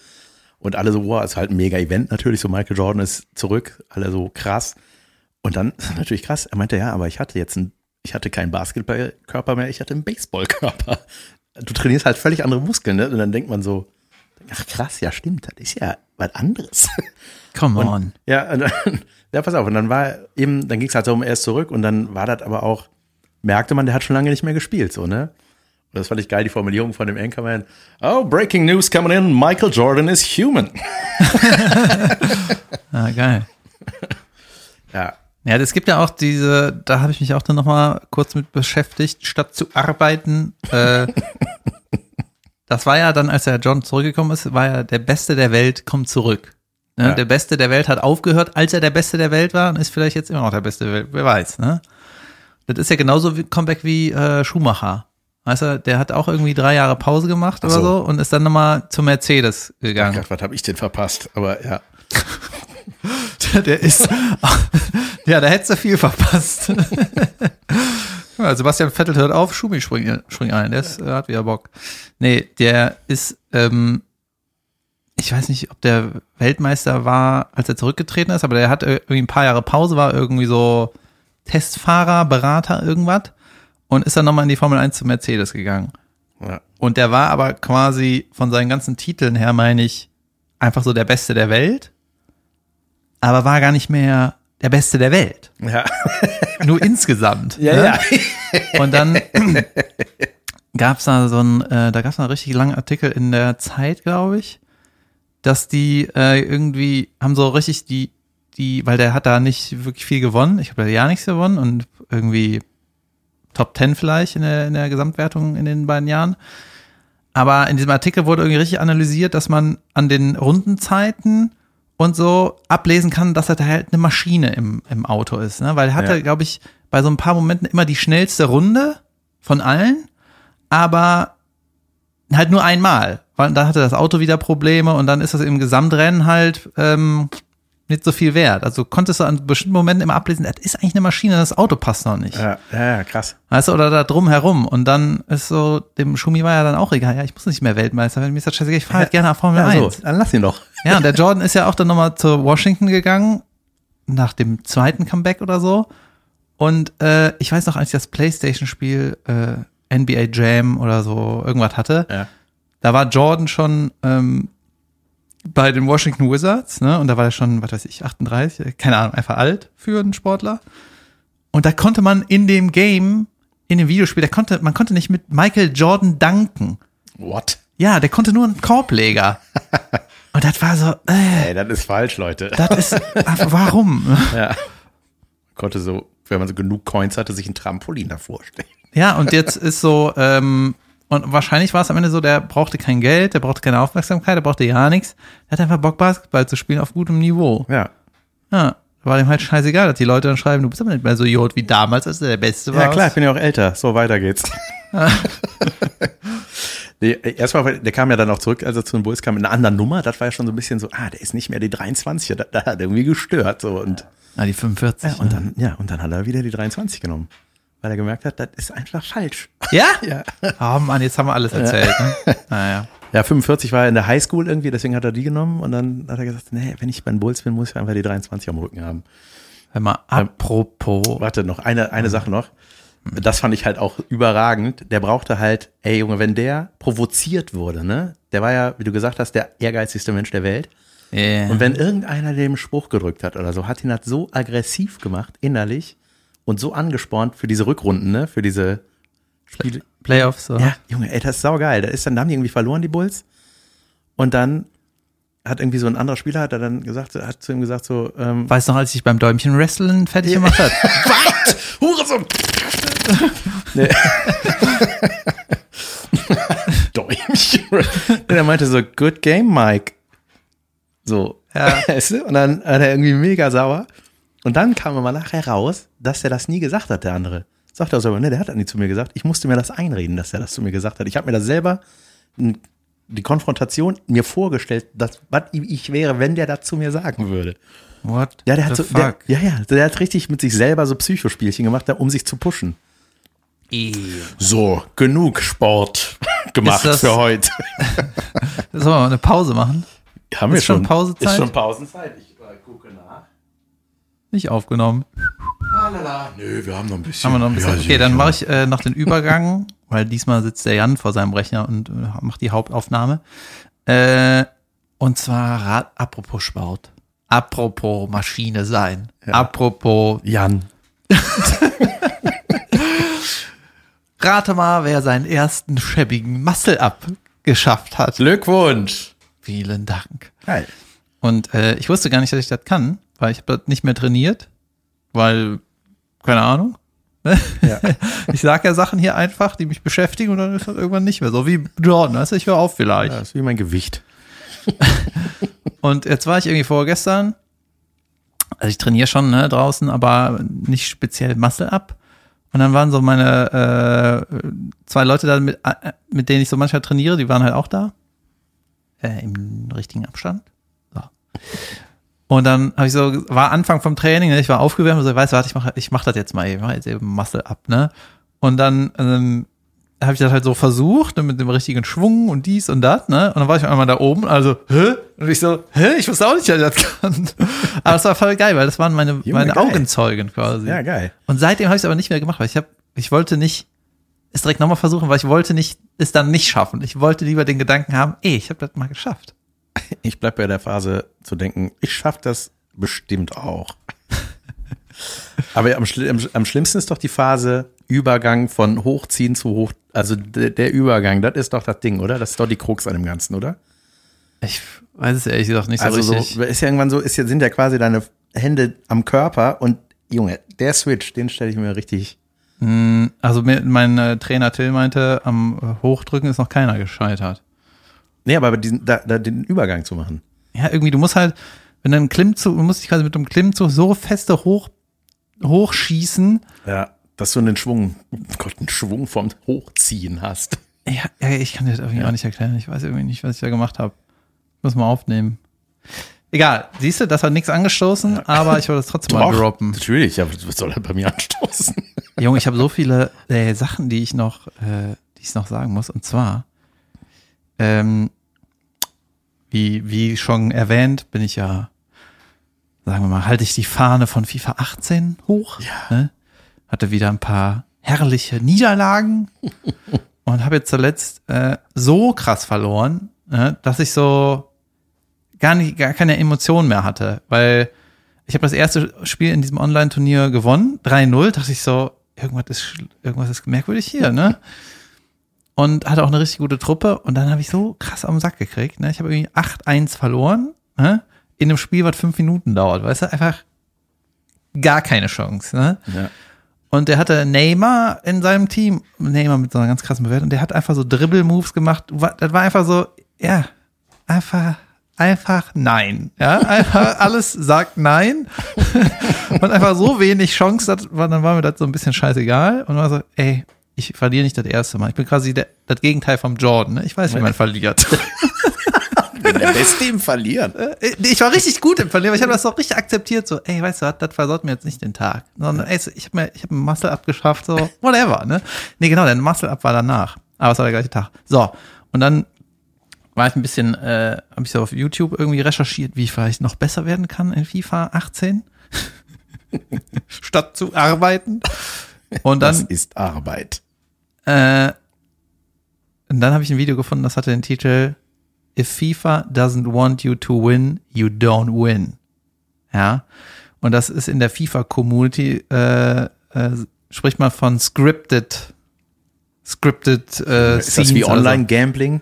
Und alle so, wow, ist halt ein mega Event natürlich, so Michael Jordan ist zurück, alle so krass. Und dann (laughs) natürlich krass, er meinte, ja, aber ich hatte jetzt ein, ich hatte keinen Basketballkörper mehr, ich hatte einen Baseballkörper. Du trainierst halt völlig andere Muskeln, ne? Und dann denkt man so, ach krass, ja stimmt, das ist ja was anderes. (laughs) Come Und- on. Ja, und dann, (laughs) ja, pass auf. Und dann war eben, dann ging es halt so um, er ist zurück und dann war das aber auch, merkte man, der hat schon lange nicht mehr gespielt, so, ne? Das fand ich geil, die Formulierung von dem Anchorman. Oh, breaking news coming in, Michael Jordan is human. (laughs) Ah, geil. Ja, Ja, es gibt ja auch diese, da habe ich mich auch dann nochmal kurz mit beschäftigt, statt zu arbeiten. Äh, (laughs) das war ja dann, als der John zurückgekommen ist, war ja der Beste der Welt kommt zurück. Ne? Ja. Der Beste der Welt hat aufgehört, als er der Beste der Welt war und ist vielleicht jetzt immer noch der Beste der Welt, wer weiß. Ne? Das ist ja genauso wie Comeback wie äh, Schumacher. Weißt du, der hat auch irgendwie drei Jahre Pause gemacht oder so. so und ist dann nochmal zu Mercedes gegangen. Gott, was habe ich denn verpasst? Aber ja. (laughs) Der ist, (laughs) ja, da hättest du viel verpasst. (laughs) ja, Sebastian Vettel hört auf, Schumi spring, spring ein, der ist, äh, hat wieder Bock. Nee, der ist, ähm, ich weiß nicht, ob der Weltmeister war, als er zurückgetreten ist, aber der hat irgendwie ein paar Jahre Pause, war irgendwie so Testfahrer, Berater, irgendwas und ist dann nochmal in die Formel 1 zu Mercedes gegangen. ja. Und der war aber quasi von seinen ganzen Titeln her, meine ich, einfach so der Beste der Welt. Aber war gar nicht mehr der Beste der Welt. Ja, (laughs) Nur insgesamt. ja, ne? ja. Und dann (clears throat) gab's da so ein, äh, da gab's einen richtig langen Artikel in der Zeit, glaube ich, dass die äh, irgendwie haben so richtig die, die, weil der hat da nicht wirklich viel gewonnen. Ich habe da ja nichts gewonnen und irgendwie Top 10 vielleicht in der, in der Gesamtwertung in den beiden Jahren. Aber in diesem Artikel wurde irgendwie richtig analysiert, dass man an den Rundenzeiten und so ablesen kann, dass er da halt eine Maschine im, im Auto ist. Ne? Weil er hatte, Ja. glaube ich, bei so ein paar Momenten immer die schnellste Runde von allen, aber halt nur einmal. Weil dann hatte das Auto wieder Probleme und dann ist das im Gesamtrennen halt ähm, nicht so viel wert. Also konntest du an bestimmten Momenten immer ablesen, das ist eigentlich eine Maschine, das Auto passt noch nicht. Ja, ja, ja, krass. Weißt du, oder da drum herum. Und dann ist so, dem Schumi war ja dann auch egal, ja, ich muss nicht mehr Weltmeister werden, mir ist das scheißegal, ich fahre halt gerne Formel Ja, 1. so, dann lass ihn doch. Ja, und der Jordan ist ja auch dann nochmal zu Washington gegangen, nach dem zweiten Comeback oder so. Und äh, ich weiß noch, als ich das Playstation-Spiel äh, NBA Jam oder so irgendwas hatte, Ja. da war Jordan schon ähm, bei den Washington Wizards, ne? Und da war er schon, was weiß ich, 38, keine Ahnung, einfach alt für einen Sportler. Und da konnte man in dem Game, in dem Videospiel, da konnte, man konnte nicht mit Michael Jordan danken. What? Ja, der konnte nur einen Korbleger. (laughs) Und das war so, äh, Ey, das ist falsch, Leute. das ist, warum? (laughs) Ja. Konnte so, wenn man so genug Coins hatte, sich ein Trampolin davor stellen. Ja, und jetzt ist so, ähm, und wahrscheinlich war es am Ende so, der brauchte kein Geld, der brauchte keine Aufmerksamkeit, der brauchte ja nichts. Der hat einfach Bock, Basketball zu spielen auf gutem Niveau. Ja. Ja, war dem halt scheißegal, dass die Leute dann schreiben, du bist aber nicht mehr so Idiot wie damals, als du der Beste war. Ja, klar, ich bin ja auch älter. So, weiter geht's. (laughs) (laughs) nee, erstmal, der kam ja dann auch zurück, als er zu den Bulls kam, in einer anderen Nummer. Das war ja schon so ein bisschen so, ah, der ist nicht mehr die 23. Da, da hat er irgendwie gestört. So, und, Ah, die 45. ja, und dann, ja, und dann hat er wieder die 23 genommen. Weil er gemerkt hat, das ist einfach falsch. Ja? (laughs) Ja. Oh Mann, jetzt haben wir alles erzählt. Ne? (laughs) Naja. Ja, 45 war er in der Highschool irgendwie, deswegen hat er die genommen. Und dann hat er gesagt, nee, wenn ich bei den Bulls bin, muss ich einfach die 23 am Rücken haben. Hör mal, apropos. Warte, noch eine, eine Sache noch. Das fand ich halt auch überragend. Der brauchte halt, ey Junge, wenn der provoziert wurde, ne? Der war ja, wie du gesagt hast, der ehrgeizigste Mensch der Welt. Yeah. Und wenn irgendeiner dem Spruch gedrückt hat oder so, hat ihn halt so aggressiv gemacht, innerlich, und so angespornt für diese Rückrunden, ne? Für diese Spiele. Playoffs, so. Ja, Junge, ey, das ist saugeil. Da ist dann, da haben die irgendwie verloren, die Bulls. Und dann hat irgendwie so ein anderer Spieler, hat er dann gesagt, hat zu ihm gesagt, so, ähm, Weißt du noch, als ich beim Däumchen Wrestling fertig gemacht hat? (laughs) Was? Hurensohn! nee. (laughs) Däumchen. Und er meinte so, good game, Mike. So. Ja. (laughs) Weißt du? Und dann war er irgendwie mega sauer. Und dann kam aber nachher raus, dass er das nie gesagt hat, der andere. Sagt er so, ne, der hat das nie zu mir gesagt. Ich musste mir das einreden, dass er das zu mir gesagt hat. Ich habe mir das selber die Konfrontation mir vorgestellt, dass, was ich wäre, wenn der das zu mir sagen würde. What? Ja, der hat the so, der, fuck? ja, ja, der hat richtig mit sich selber so Psychospielchen gemacht, um sich zu pushen. So, genug Sport gemacht das- für heute. (laughs) Sollen wir mal eine Pause machen? Haben wir Ist schon schon. Pausezeit? Ist schon Pausenzeit. Ich. Nicht aufgenommen. Lalala. Nö, wir haben noch ein bisschen. Haben wir noch ein bisschen. Ja, okay, dann mache ich äh, noch den Übergang, (laughs) weil diesmal sitzt der Jan vor seinem Rechner und äh, macht die Hauptaufnahme. Äh, und zwar apropos Sport, apropos Maschine sein, apropos Jan. (laughs) rate mal, wer seinen ersten schäbigen Muscle-Up geschafft hat. Glückwunsch. Vielen Dank. Geil. Und äh, ich wusste gar nicht, dass ich das kann, weil ich habe das nicht mehr trainiert, weil, keine Ahnung. Ja. (laughs) Ich sage ja Sachen hier einfach, die mich beschäftigen und dann ist das irgendwann nicht mehr so. Wie Jordan, weißt du, ich höre auf vielleicht. Das ist wie mein Gewicht. (laughs) Und jetzt war ich irgendwie vorgestern, also ich trainiere schon ne, draußen, aber nicht speziell Muscle ab. Und dann waren so meine äh, zwei Leute da, mit, äh, mit denen ich so manchmal trainiere, die waren halt auch da. Äh, Im richtigen Abstand. So. Und dann habe ich so, war Anfang vom Training, ne, ich war aufgewärmt und so, weißt du, warte, ich mache ich mach das jetzt mal, mache jetzt eben Muscle ab, ne? Und dann ähm, habe ich das halt so versucht, ne, mit dem richtigen Schwung und dies und das, ne? Und dann war ich einmal da oben, also, hä? Und ich so, hä? Ich wusste auch nicht, dass ich das kann. (laughs) Aber es war voll geil, weil das waren meine, meine geil. Augenzeugen quasi. Ja, geil. Und seitdem habe ich es aber nicht mehr gemacht, weil ich habe, ich wollte nicht es direkt nochmal versuchen, weil ich wollte nicht es dann nicht schaffen. Ich wollte lieber den Gedanken haben, ey, ich habe das mal geschafft. Ich bleib bei der Phase zu denken, ich schaff das bestimmt auch. (laughs) Aber am, schli- am, schlimmsten ist doch die Phase Übergang von Hochziehen zu Hoch, also der, Übergang, das ist doch das Ding, oder? Das ist doch die Krux an dem Ganzen, oder? Ich weiß es ehrlich gesagt nicht so Also richtig. so, ist ja irgendwann so, ist ja, sind ja quasi deine Hände am Körper und Junge, der Switch, den stelle ich mir richtig. Also mir, mein äh, Trainer Till meinte, am äh, Hochdrücken ist noch keiner gescheitert. Nee, aber diesen, da, da den Übergang zu machen. Ja, irgendwie, du musst halt, wenn du einen Klimmzug, du musst dich quasi mit dem Klimmzug so feste hoch, hochschießen. Ja, dass du einen Schwung, oh Gott, einen Schwung vom Hochziehen hast. Ja, ja ich kann dir das irgendwie auch nicht erklären. Ich weiß irgendwie nicht, was ich da gemacht habe. Muss mal aufnehmen. Egal, siehst du, das hat nichts angestoßen, aber ich wollte es trotzdem mal droppen. Natürlich, aber was soll er bei mir anstoßen? Junge, ich habe so viele äh, Sachen, die ich noch, äh, die ich noch sagen muss. Und zwar, ähm, wie, wie schon erwähnt, bin ich ja, sagen wir mal, halte ich die Fahne von FIFA 18 hoch. Ja. Ne? Hatte wieder ein paar herrliche Niederlagen (laughs) und habe jetzt zuletzt äh, so krass verloren, ne, dass ich so gar nicht, gar keine Emotionen mehr hatte, weil ich habe das erste Spiel in diesem Online-Turnier gewonnen, 3-0, dachte ich so, irgendwas ist, irgendwas ist merkwürdig hier, ne? Und hatte auch eine richtig gute Truppe und dann habe ich so krass am Sack gekriegt, ne? Ich habe irgendwie 8-1 verloren, ne? In einem Spiel, was fünf Minuten dauert, weißt du? Einfach gar keine Chance, ne? Ja. Und der hatte Neymar in seinem Team, Neymar mit so einer ganz krassen Bewertung, der hat einfach so Dribble-Moves gemacht. Das war einfach so, ja, einfach, einfach nein. Ja, einfach (laughs) alles sagt nein. (laughs) und einfach so wenig Chance, dann war mir das so ein bisschen scheißegal. Und war so, ey, ich verliere nicht das erste Mal. Ich bin quasi der, das Gegenteil vom Jordan. Ne? Ich weiß, wie man (laughs) verliert. bin der Beste im Verlieren. ich war richtig gut im Verlieren, aber ich habe das auch richtig akzeptiert, so, ey, weißt du das versaut mir jetzt nicht den Tag. Sondern, ey, ich habe mir, ich habe einen Muscle abgeschafft, so, whatever, ne? Nee, genau, der Muscle up war danach. Aber es war der gleiche Tag. So, und dann war ich ein bisschen, äh, habe ich so auf YouTube irgendwie recherchiert, wie ich vielleicht noch besser werden kann in FIFA 18. (laughs) Statt zu arbeiten. Und Das dann, ist Arbeit. äh, und dann habe ich ein Video gefunden, das hatte den Titel If FIFA doesn't want you to win, you don't win. Ja. Und das ist in der FIFA-Community, äh, äh, spricht man von scripted, scripted äh, Ist das wie Scenes, also- Online-Gambling?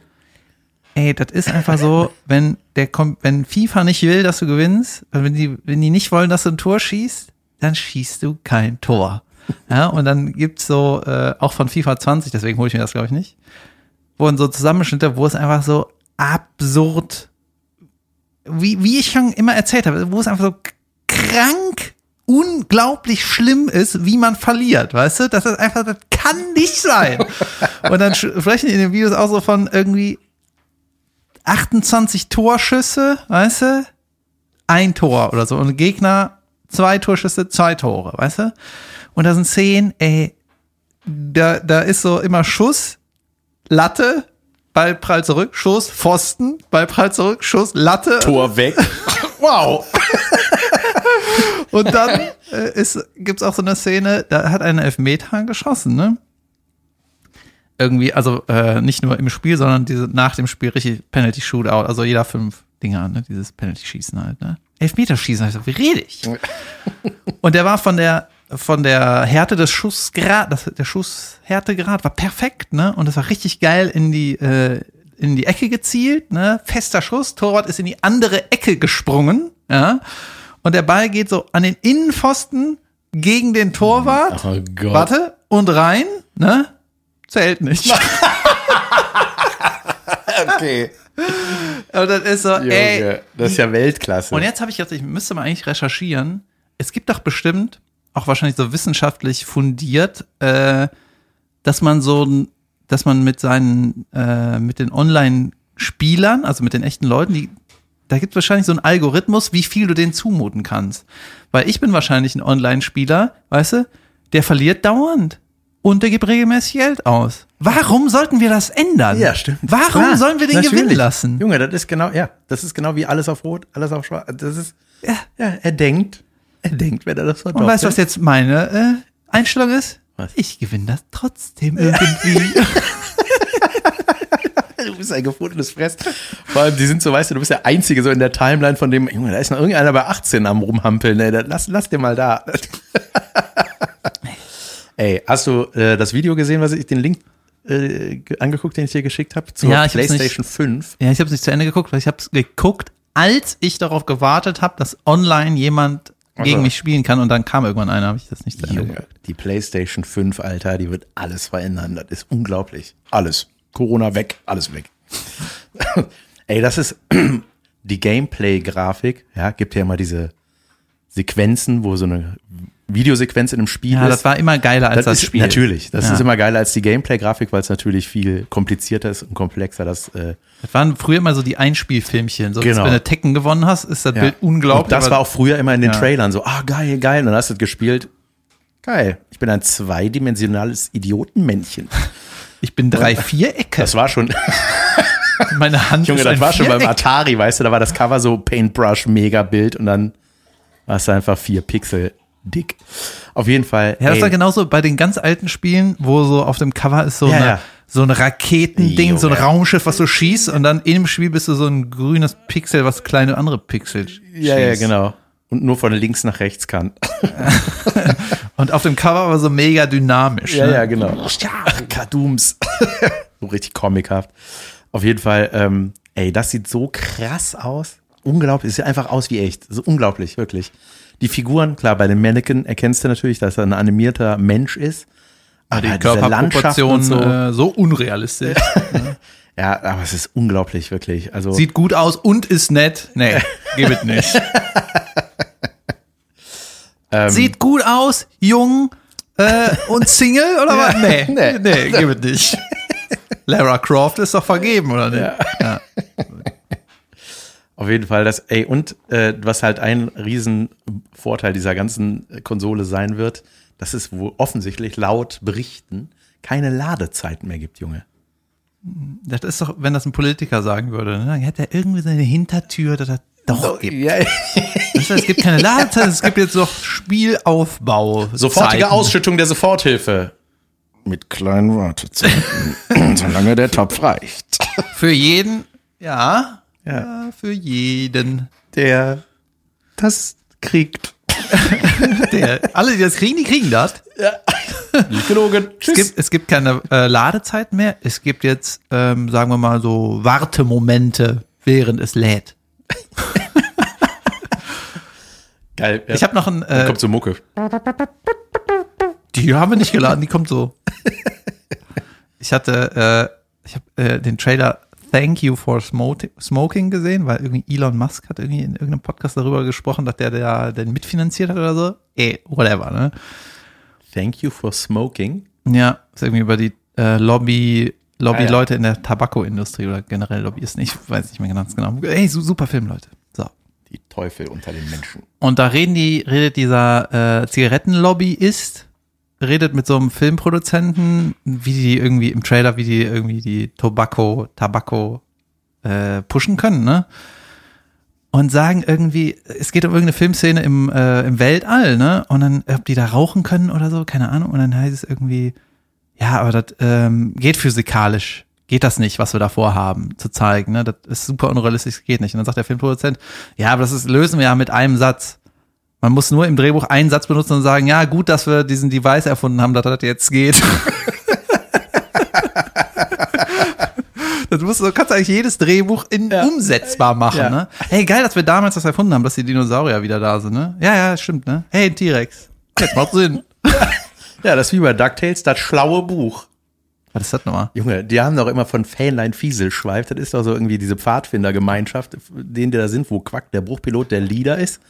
Ey, das ist einfach so, (laughs) wenn der kommt, wenn FIFA nicht will, dass du gewinnst, wenn die, wenn die nicht wollen, dass du ein Tor schießt, dann schießt du kein Tor. Ja, und dann gibt's so, äh, auch von FIFA 20, deswegen hole ich mir das, glaube ich, nicht, wurden so Zusammenschnitte, wo es einfach so absurd, wie, wie ich schon immer erzählt habe, wo es einfach so krank, unglaublich schlimm ist, wie man verliert, weißt du? Das ist einfach, das kann nicht sein. Und dann sprechen die in den Videos auch so von irgendwie, 28 Torschüsse, weißt du? Ein Tor oder so. Und Gegner, zwei Torschüsse, zwei Tore, weißt du? Und da sind zehn, ey, da, da ist so immer Schuss, Latte, Ball prallt zurück, Schuss, Pfosten, Ball prallt zurück, Schuss, Latte. Tor weg. (laughs) wow. Und dann äh, ist, gibt's auch so eine Szene, da hat einer Elfmeter geschossen, ne? Irgendwie, also äh, nicht nur im Spiel, sondern diese, nach dem Spiel richtig Penalty Shootout, also jeder fünf Dinger, ne? Dieses Penalty Schießen halt, ne? Elfmeterschießen, also wie rede ich? (laughs) Und der war von der von der Härte des Schussgrad, das, der Schusshärtegrad war perfekt, ne? Und das war richtig geil in die äh, in die Ecke gezielt, ne? Fester Schuss, Torwart ist in die andere Ecke gesprungen, ja? Und der Ball geht so an den Innenpfosten gegen den Torwart. Oh Gott. Warte, und rein, ne? Zählt nicht. (laughs) Okay. Und das ist so, ey. Junge, das ist ja Weltklasse. Und jetzt habe ich gedacht, ich müsste mal eigentlich recherchieren. Es gibt doch bestimmt, auch wahrscheinlich so wissenschaftlich fundiert, äh, dass man so, dass man mit seinen, äh, mit den Online-Spielern, also mit den echten Leuten, die, da gibt es wahrscheinlich so einen Algorithmus, wie viel du denen zumuten kannst. Weil ich bin wahrscheinlich ein Online-Spieler, weißt du, der verliert dauernd. Und der gibt regelmäßig Geld aus. Warum sollten wir das ändern? ja, stimmt. Warum Klar, sollen wir den natürlich. gewinnen lassen? Junge, das ist genau, ja, das ist genau wie alles auf Rot, alles auf Schwarz. Das ist, Ja. ja, er denkt, (laughs) er denkt, wenn er das Und weißt du, was jetzt meine äh, Einstellung ist? Was? Ich gewinne das trotzdem irgendwie. (laughs) Du bist ein gefundenes Fress. Vor allem, die sind so, weißt du, du bist der Einzige so in der Timeline von dem, Junge, da ist noch irgendeiner bei 18 am rumhampeln, ey, lass, lass dir mal da. (laughs) ey, hast du äh, das Video gesehen, was ich, den Link äh, ge- angeguckt, den ich dir geschickt habe? Zur Ja, PlayStation 5. ja, ich habe es nicht zu Ende geguckt, weil ich habe es geguckt, als ich darauf gewartet habe, dass online jemand gegen Also. mich spielen kann und dann kam irgendwann einer, habe ich das nicht zu Ende Junge, die PlayStation 5, Alter, die wird alles verändern. Das ist unglaublich. Alles. Corona weg, alles weg. (laughs) Ey, das ist (clears throat) die Gameplay-Grafik. Ja, gibt ja immer diese Sequenzen, wo so eine Videosequenz in einem Spiel Ja, ist. das war immer geiler als das, ist, Spiel. Natürlich, das Ja. ist immer geiler als die Gameplay-Grafik, weil es natürlich viel komplizierter ist und komplexer. Das, äh, Das waren früher immer so die Einspielfilmchen. So, Genau. Wenn du Tekken gewonnen hast, ist das ja. Bild unglaublich. Und das war auch früher immer in den Ja. Trailern so, ah, geil, geil. Und dann hast du das gespielt. Geil. Ich bin ein zweidimensionales Idiotenmännchen. ich bin drei Vierecke. Das war schon, (laughs) Meine Hand Junge, das war schon beim Viereck. Atari, weißt du, da war das Cover so Paintbrush, mega Bild und dann war es einfach vier Pixel dick. Auf jeden Fall. Ja, das ey, war genauso bei den ganz alten Spielen, wo so auf dem Cover ist so, Ja, eine, ja. so ein Raketending, so ein Junge. Raumschiff, was so schießt und dann in dem Spiel bist du so ein grünes Pixel, was kleine andere Pixel sch- ja, ja, schießt. genau. Und nur von links nach rechts kann. (laughs) Und auf dem Cover war so mega dynamisch. Ja, ne? ja, genau. Kadooms. (laughs) so richtig comichaft. Auf jeden Fall, ähm, ey, das sieht so krass aus. Unglaublich. Es sieht einfach aus wie echt. So unglaublich, wirklich. Die Figuren, klar, bei dem Mannequin erkennst du natürlich, dass er ein animierter Mensch ist. Aber Die diese Körperproportion Landschaft und so. äh, so unrealistisch. (laughs) Ja, aber es ist unglaublich, wirklich. Also, Sieht gut aus und ist nett. Nee, (laughs) gib es nicht. ähm, Sieht gut aus, jung äh, und Single oder (laughs) was? Nee, Nee. nee, gib es nicht. Lara Croft ist doch vergeben, oder nicht? Ja. Auf jeden Fall das, ey, und äh, was halt ein Riesenvorteil dieser ganzen Konsole sein wird, dass es wohl offensichtlich laut Berichten keine Ladezeiten mehr gibt, Junge. Das ist doch, wenn das ein Politiker sagen würde, ne? dann hätte er irgendwie seine Hintertür, dass das doch gibt. Ja, Weißt du, es gibt keine Ladezeit, es gibt jetzt noch Spielaufbau. sofortige Zeiten. Ausschüttung der Soforthilfe. Mit kleinen Wartezeiten, (clears throat) solange der Topf reicht. Für jeden, ja, Ja. ja, für jeden. Der das kriegt. (laughs) Der, alle, die das kriegen, die kriegen das. Nicht gelogen. Es gibt, es gibt keine äh, Ladezeit mehr. Es gibt jetzt, ähm, sagen wir mal so, Wartemomente, während es lädt. (laughs) Geil. Ja. Ich habe noch ein, Dann äh, kommt so Mucke. die haben wir nicht geladen, die kommt so. (laughs) Ich hatte, äh, ich habe äh, den Trailer Thank You for Smoking gesehen, weil irgendwie Elon Musk hat irgendwie in irgendeinem Podcast darüber gesprochen, dass der, der den mitfinanziert hat oder so. Eh, whatever, ne? Thank you for smoking. Ja, ist irgendwie über die äh, Lobby Lobbyleute in der Tabakoindustrie oder generell Lobbyisten. Ich weiß nicht mehr ganz genau. Ey, su- super Film, Leute. So. Die Teufel unter den Menschen. Und da reden die, redet dieser äh, Zigarettenlobbyist, redet mit so einem Filmproduzenten, wie die irgendwie im Trailer, wie die irgendwie die Tobacco, Tabako äh, pushen können, ne? Und sagen irgendwie, es geht um irgendeine Filmszene im, äh, im Weltall, ne? Und dann, ob die da rauchen können oder so, keine Ahnung. Und dann heißt es irgendwie, ja, aber das ähm, geht physikalisch. Geht das nicht, was wir da vorhaben, zu zeigen. Ne? Das ist super unrealistisch, geht nicht. Und dann sagt der Filmproduzent, ja, aber das ist, lösen wir ja mit einem Satz. Man muss nur im Drehbuch einen Satz benutzen und sagen, ja, gut, dass wir diesen Device erfunden haben, dass das jetzt geht. (laughs) Das musst, du kannst eigentlich jedes Drehbuch in Ja. umsetzbar machen, Ja. ne? Hey, geil, dass wir damals das erfunden haben, dass die Dinosaurier wieder da sind, ne? Ja, ja, stimmt, ne? Hey, T-Rex. Jetzt macht Sinn. (laughs) Ja, das ist wie bei DuckTales, das schlaue Buch. Was ist das nochmal? Junge, die haben doch immer von Fähnlein Fieselschweif. Das ist doch so irgendwie diese Pfadfindergemeinschaft, denen die da sind, wo Quack, der Bruchpilot, der Leader ist.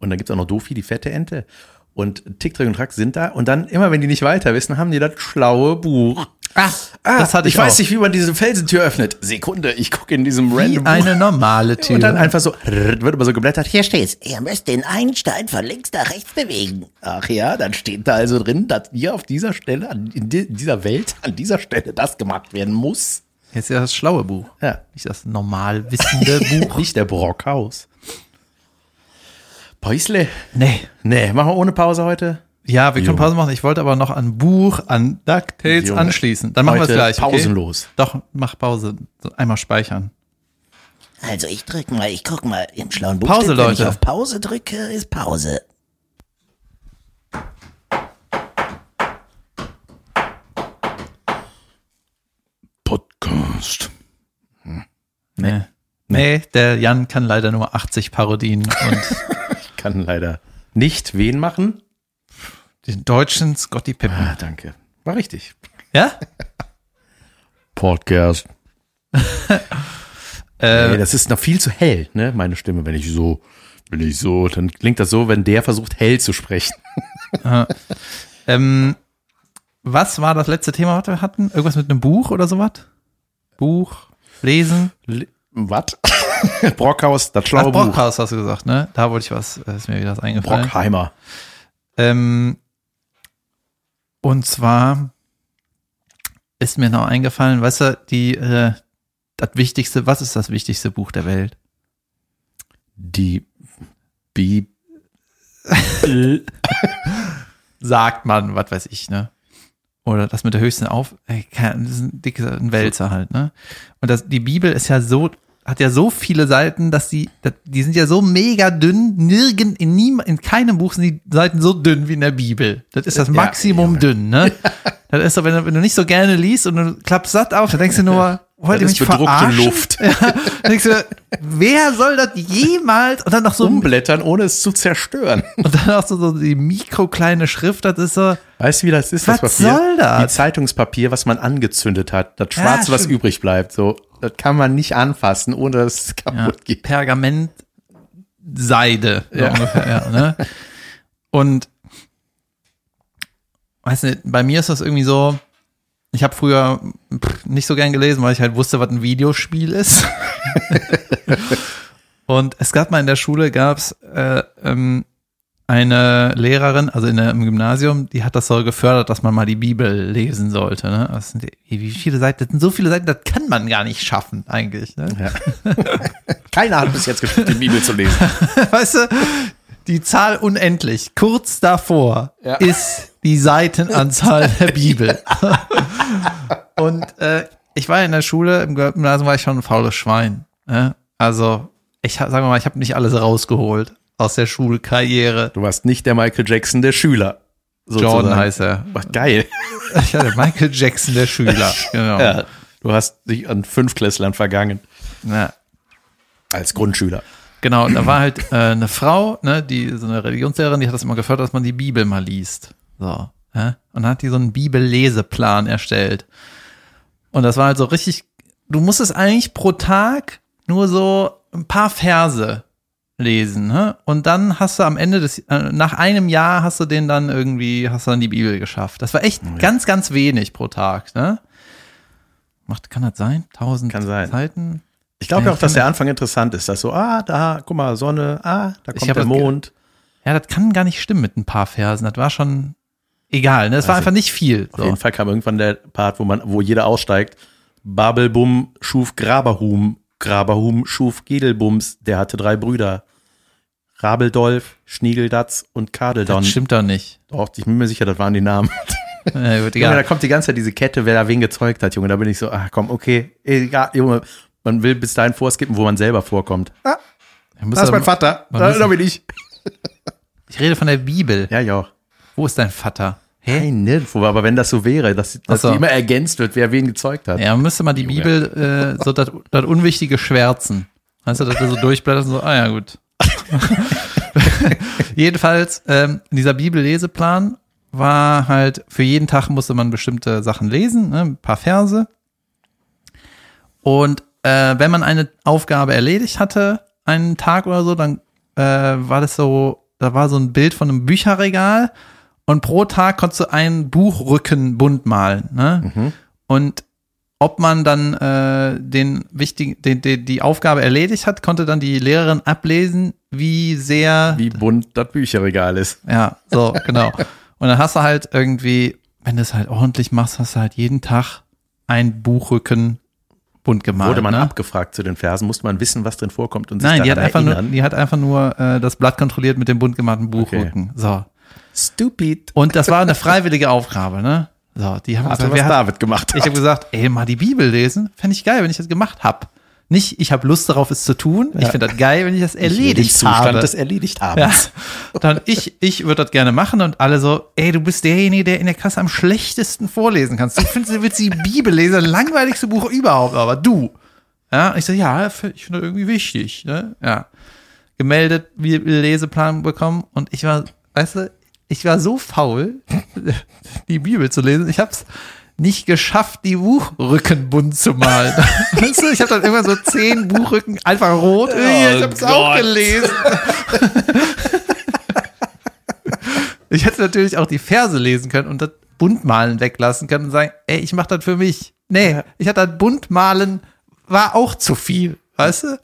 Und dann gibt's auch noch Dofi, die fette Ente. Und Tick, Trick und Track sind da. Und dann, immer wenn die nicht weiter wissen, haben die das schlaue Buch. Ah, das hatte ich, ich weiß nicht, wie man diese Felsentür öffnet. Sekunde, ich gucke in diesem Wie random eine normale Tür. (laughs) Und dann einfach so, wird immer so geblättert. Hier steht's. Ihr müsst den einen Stein von links nach rechts bewegen. Ach ja, dann steht da also drin, dass hier auf dieser Stelle, in di- dieser Welt, an dieser Stelle das gemacht werden muss. Jetzt ist ja das schlaue Buch. Ja. Nicht das normal wissende (laughs) Buch. Nicht der Brockhaus. Päusle. Nee. Nee, machen wir ohne Pause heute? Ja, wir können Jo. Pause machen. Ich wollte aber noch an Buch, an DuckTales Junge. anschließen. Dann machen wir es gleich. Okay? pausenlos. Doch, mach Pause. Einmal speichern. Also ich drück mal, ich guck mal im schlauen Buch. Pause, steht, Wenn Leute. ich auf Pause drücke, ist Pause. Podcast. Nee. Nee, der Jan kann leider nur 80 Parodien und (laughs) Kann leider nicht wen machen. den deutschen Scotty Pippen. Ah, danke. War richtig. Ja? (laughs) Podcast. (laughs) Äh, Nee, das ist noch viel zu hell, ne? Meine Stimme, wenn ich so, wenn ich so, dann klingt das so, wenn der versucht, hell zu sprechen. (laughs) ähm, was war das letzte Thema, was wir hatten? Irgendwas mit einem Buch oder sowas? Buch, Lesen? Was? (laughs) Brockhaus, das Ach, schlaue Buch. Brockhaus hast du gesagt, ne? Da wollte ich was, äh, ist mir wieder was eingefallen. Brockheimer. Ähm, und zwar ist mir noch eingefallen, weißt du, die, äh, das wichtigste, was ist das wichtigste Buch der Welt? Die Bibel. (laughs) Sagt man, was weiß ich, ne? Oder das mit der höchsten Auf, ey, kein- das ist ein dicker ein Wälzer halt, ne? Und das, die Bibel ist ja so, hat ja so viele Seiten, dass die, die sind ja so mega dünn, nirgend, in nie, in keinem Buch sind die Seiten so dünn wie in der Bibel. Das ist das Ja, Maximum Junge. dünn, ne? (laughs) Das ist so, wenn du, wenn du nicht so gerne liest und du klappst satt auf, dann denkst du nur, wollt ihr mich bedruckte verarschen? Luft. (laughs) Ja, denkst du, wer soll das jemals, und dann noch so, Umblättern, ohne es zu zerstören. (laughs) und dann auch so, so die mikrokleine Schrift, das ist so, Weißt du, wie das ist, Was das Papier? soll das? Die Zeitungspapier, was man angezündet hat. Das Ja, Schwarze, was stimmt. übrig bleibt. So, das kann man nicht anfassen, ohne dass es ja, kaputt geht. Pergament Seide, so Ja. ungefähr, ja, ne? Und weiß nicht, bei mir ist das irgendwie so, ich habe früher nicht so gern gelesen, weil ich halt wusste, was ein Videospiel ist. (laughs) Und es gab mal in der Schule, gab's äh, ähm, eine Lehrerin, also in der, im Gymnasium, die hat das so gefördert, dass man mal die Bibel lesen sollte. Ne? Das sind, wie viele Seiten? Das sind so viele Seiten, das kann man gar nicht schaffen eigentlich. Ne? (laughs) Keiner hat bis jetzt geschafft, die Bibel zu lesen. (laughs) Weißt du, die Zahl unendlich, kurz davor, Ja. ist die Seitenanzahl der Bibel. (laughs) Und äh, ich war in der Schule, im Gymnasium war ich schon ein faules Schwein. Ne? Also, ich sagen wir mal, ich habe nicht alles rausgeholt aus der Schulkarriere. Du warst nicht der Michael Jackson der Schüler. Jordan sozusagen. heißt er. Ach, geil. (laughs) Ich hatte Michael Jackson, der Schüler. (laughs) Genau. Ja, du hast dich an Fünfklässlern vergangen. Ja. Als Grundschüler. Genau, und da war halt äh, eine Frau, ne, die so eine Religionslehrerin, die hat das immer gefördert, dass man die Bibel mal liest. So. Ja? Und dann hat die so einen Bibelleseplan erstellt. Und das war halt so richtig, du musstest eigentlich pro Tag nur so ein paar Verse lesen, ne? Und dann hast du am Ende des, äh, nach einem Jahr hast du den dann irgendwie, hast du dann die Bibel geschafft. Das war echt ganz, ganz wenig pro Tag, ne? Macht, kann das sein? 1000 Kann sein. Seiten? Ich glaube Ja, ja auch, dass der Anfang interessant ist. Dass so, ah, da, guck mal, Sonne, ah, da kommt der Mond. Ja, das kann gar nicht stimmen mit ein paar Versen. Das war schon egal. Ne? Das war Also, einfach nicht viel. Auf So. jeden Fall kam irgendwann der Part, wo man, wo jeder aussteigt. Babelbum schuf Graberhum, Graberhum schuf Gedelbums, der hatte drei Brüder. Rabeldolf, Schniegeldatz und Kadeldon. Das stimmt doch nicht. Doch, ich bin mir sicher, das waren die Namen. (laughs) Äh, gut, Junge, da kommt die ganze Zeit diese Kette, wer da wen gezeugt hat, Junge. Da bin ich so, ach komm, okay, egal, Junge. Man will bis dahin vorskippen, wo man selber vorkommt. Ah, das ist mein Vater. Da, da bin ich. Ich rede von der Bibel. Ja, ja. Wo ist dein Vater? Hä? Nein, nirgendwo. Aber wenn das so wäre, dass, dass so. die immer ergänzt wird, wer wen gezeugt hat. Ja, man müsste mal die Bibel, äh, so das das Unwichtige schwärzen. Weißt du, dass du so durchblätterst und so, ah ja, gut. (laughs) Jedenfalls, ähm, dieser Bibelleseplan war halt, für jeden Tag musste man bestimmte Sachen lesen, ne, ein paar Verse. Und äh, wenn man eine Aufgabe erledigt hatte, einen Tag oder so, dann äh, war das so, da war so ein Bild von einem Bücherregal und pro Tag konntest du einen Buchrücken bunt malen. Ne? Und ob man dann äh, den wichtigen, den, den, die Aufgabe erledigt hat, konnte dann die Lehrerin ablesen, wie sehr Wie bunt das Bücherregal ist. ja, so, genau. Und dann hast du halt irgendwie, wenn du es halt ordentlich machst, hast du halt jeden Tag ein Buchrücken bunt gemalt. Wurde man ne? abgefragt zu den Versen, musste man wissen, was drin vorkommt und sich Nein, die hat, einfach nur, erinnern. die hat einfach nur äh, das Blatt kontrolliert mit dem bunt gemalten Buchrücken. So. Stupid. Und das war eine freiwillige Aufgabe, ne? So, die haben Also gesagt, was hat, David gemacht ich hat. habe gesagt, ey, mal die Bibel lesen, fände ich geil, wenn ich das gemacht hab. Nicht, ich habe Lust darauf, es zu tun. Ich finde das geil, wenn ich das Ich erledigt Zustand habe. des erledigt haben. Ja. Dann ich, ich würde das gerne machen und alle so, ey, du bist derjenige, der in der Klasse am schlechtesten vorlesen kannst. Du findest, du willst die Bibel lesen, langweiligste Buch überhaupt, aber du. Ja, ich so, ja, ich finde das irgendwie wichtig, ne? Ja. Gemeldet, wie Leseplan bekommen und ich war, weißt du, ich war so faul, (laughs) die Bibel zu lesen. Ich hab's nicht geschafft, die Buchrücken bunt zu malen. (laughs) Weißt du, ich habe dann irgendwann so zehn Buchrücken einfach rot. ich hab's auch Gott. gelesen. (laughs) Ich hätte natürlich auch die Verse lesen können und das Buntmalen weglassen können und sagen, ey, ich mach das für mich. Nee, ich hatte das Buntmalen, war auch zu viel, weißt du?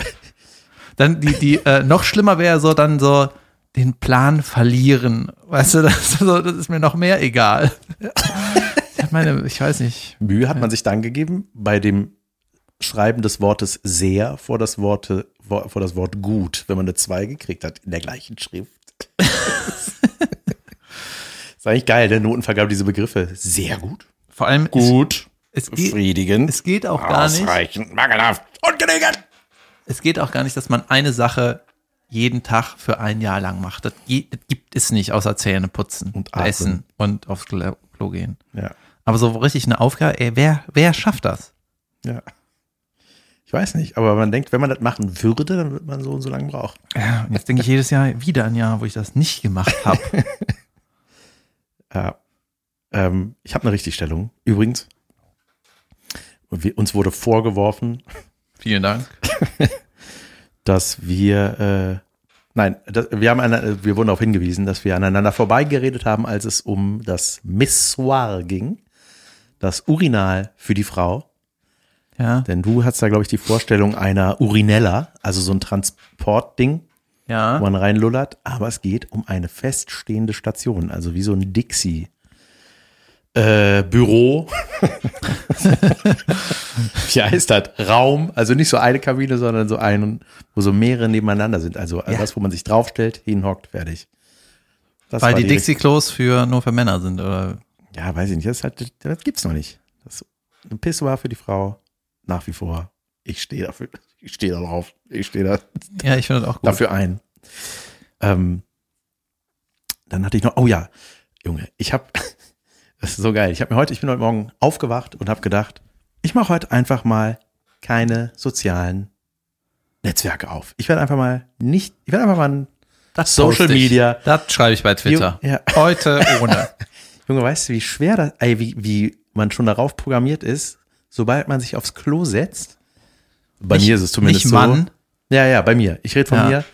Dann die, die, äh, noch schlimmer wäre so dann so den Plan verlieren. Weißt du, das, ist so, das ist mir noch mehr egal. Ich meine, ich weiß nicht. Mühe hat man sich dann gegeben bei dem Schreiben des Wortes sehr vor das, Worte, vor das Wort gut, wenn man eine 2 gekriegt hat in der gleichen Schrift. (laughs) ist eigentlich geil, der Notenvergabe diese Begriffe. Sehr gut. Vor allem, Gut. es, es, geht, Befriedigend. es geht auch gar nicht. Ausreichend. Mangelhaft. Ungenügend. es geht auch gar nicht, dass man eine Sache jeden Tag für ein Jahr lang macht. Das, gibt es nicht, außer Zähne putzen Und atmen. essen und aufs Klo gehen. Ja. Aber so richtig eine Aufgabe, ey, wer, wer schafft das? Ja. Ich weiß nicht, aber man denkt, wenn man das machen würde, dann wird man so und so lange brauchen. Ja, und jetzt denke ich jedes Jahr wieder ein Jahr, wo ich das nicht gemacht habe. (laughs) Ja. Ähm, ich habe eine Richtigstellung. Übrigens, wir, uns wurde vorgeworfen, Vielen Dank. (laughs) dass wir, äh, nein, das, wir haben eine, wir wurden darauf hingewiesen, dass wir aneinander vorbeigeredet haben, als es um das Missoir ging, das Urinal für die Frau. Ja, Denn du hast da, glaube ich, die Vorstellung einer Urinella, also so ein Transportding, wo ja. man reinlullert, aber es geht um eine feststehende Station, also wie so ein Dixie. Äh, Büro. (laughs) (laughs) wie heißt das? Raum. Also nicht so eine Kabine, sondern so einen, wo so mehrere nebeneinander sind. Also Ja. das, wo man sich draufstellt, hinhockt, fertig. Das Weil war die Dixie-Klos für nur für Männer sind, oder? Ja, weiß ich nicht. Das, ist halt, das gibt's noch nicht. Das ein Pissoir für die Frau. Nach wie vor. Ich stehe dafür. Ich stehe da drauf. Ich stehe da Ja, ich finde das auch gut. dafür ein. Ähm, dann hatte ich noch, oh ja, Junge, ich habe, das ist so geil. Ich habe mir heute, ich bin heute Morgen aufgewacht und habe gedacht, ich mache heute einfach mal keine sozialen Netzwerke auf. Ich werde einfach mal nicht, ich werde einfach mal Das Social. Media. Das schreibe ich bei Twitter. Ja. Heute ohne. (laughs) Junge, weißt du, wie schwer das, ey, wie, wie man schon darauf programmiert ist, sobald man sich aufs Klo setzt. Bei Nicht- mir ist es zumindest nicht so. Mann. Ja, ja, bei mir. Ich rede von Ja. mir.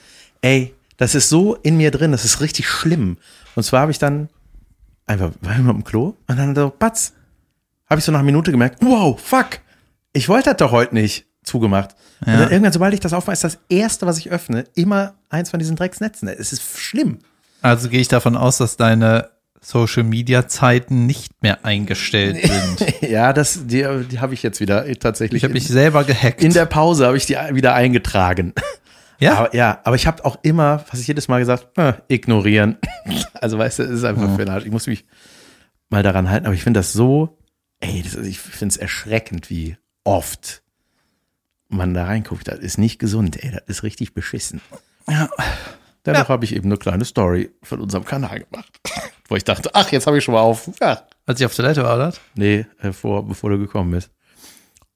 Ey, das ist so in mir drin, das ist richtig schlimm. Und zwar habe ich dann einfach, war ich mal im Klo und dann so, batz, habe ich so nach einer Minute gemerkt, wow, fuck, ich wollte das doch heute nicht zugemacht. Und Ja. dann irgendwann, sobald ich das aufmache, ist das erste, was ich öffne, immer eins von diesen Drecksnetzen. Es ist schlimm. Also gehe ich davon aus, dass deine Social Media Zeiten nicht mehr eingestellt (laughs) sind. Ja, das, die, die habe ich jetzt wieder tatsächlich. Ich habe mich selber gehackt. in der Pause habe ich die wieder eingetragen. Ja, Aber ja, aber ich habe auch immer, was ich jedes Mal gesagt, äh, ignorieren. (laughs) Also weißt du, es ist einfach für den Arsch. Ich muss mich mal daran halten, aber ich finde das so, ey, das, ich finde es erschreckend, wie oft man da reinguckt. Das ist nicht gesund, ey, das ist richtig beschissen. ja. Dennoch habe ich eben eine kleine Story von unserem Kanal gemacht, (laughs) wo ich dachte, ach, jetzt habe ich schon mal auf. Ja, Als ich auf Toilette war, oder? nee, äh, vor, bevor du gekommen bist.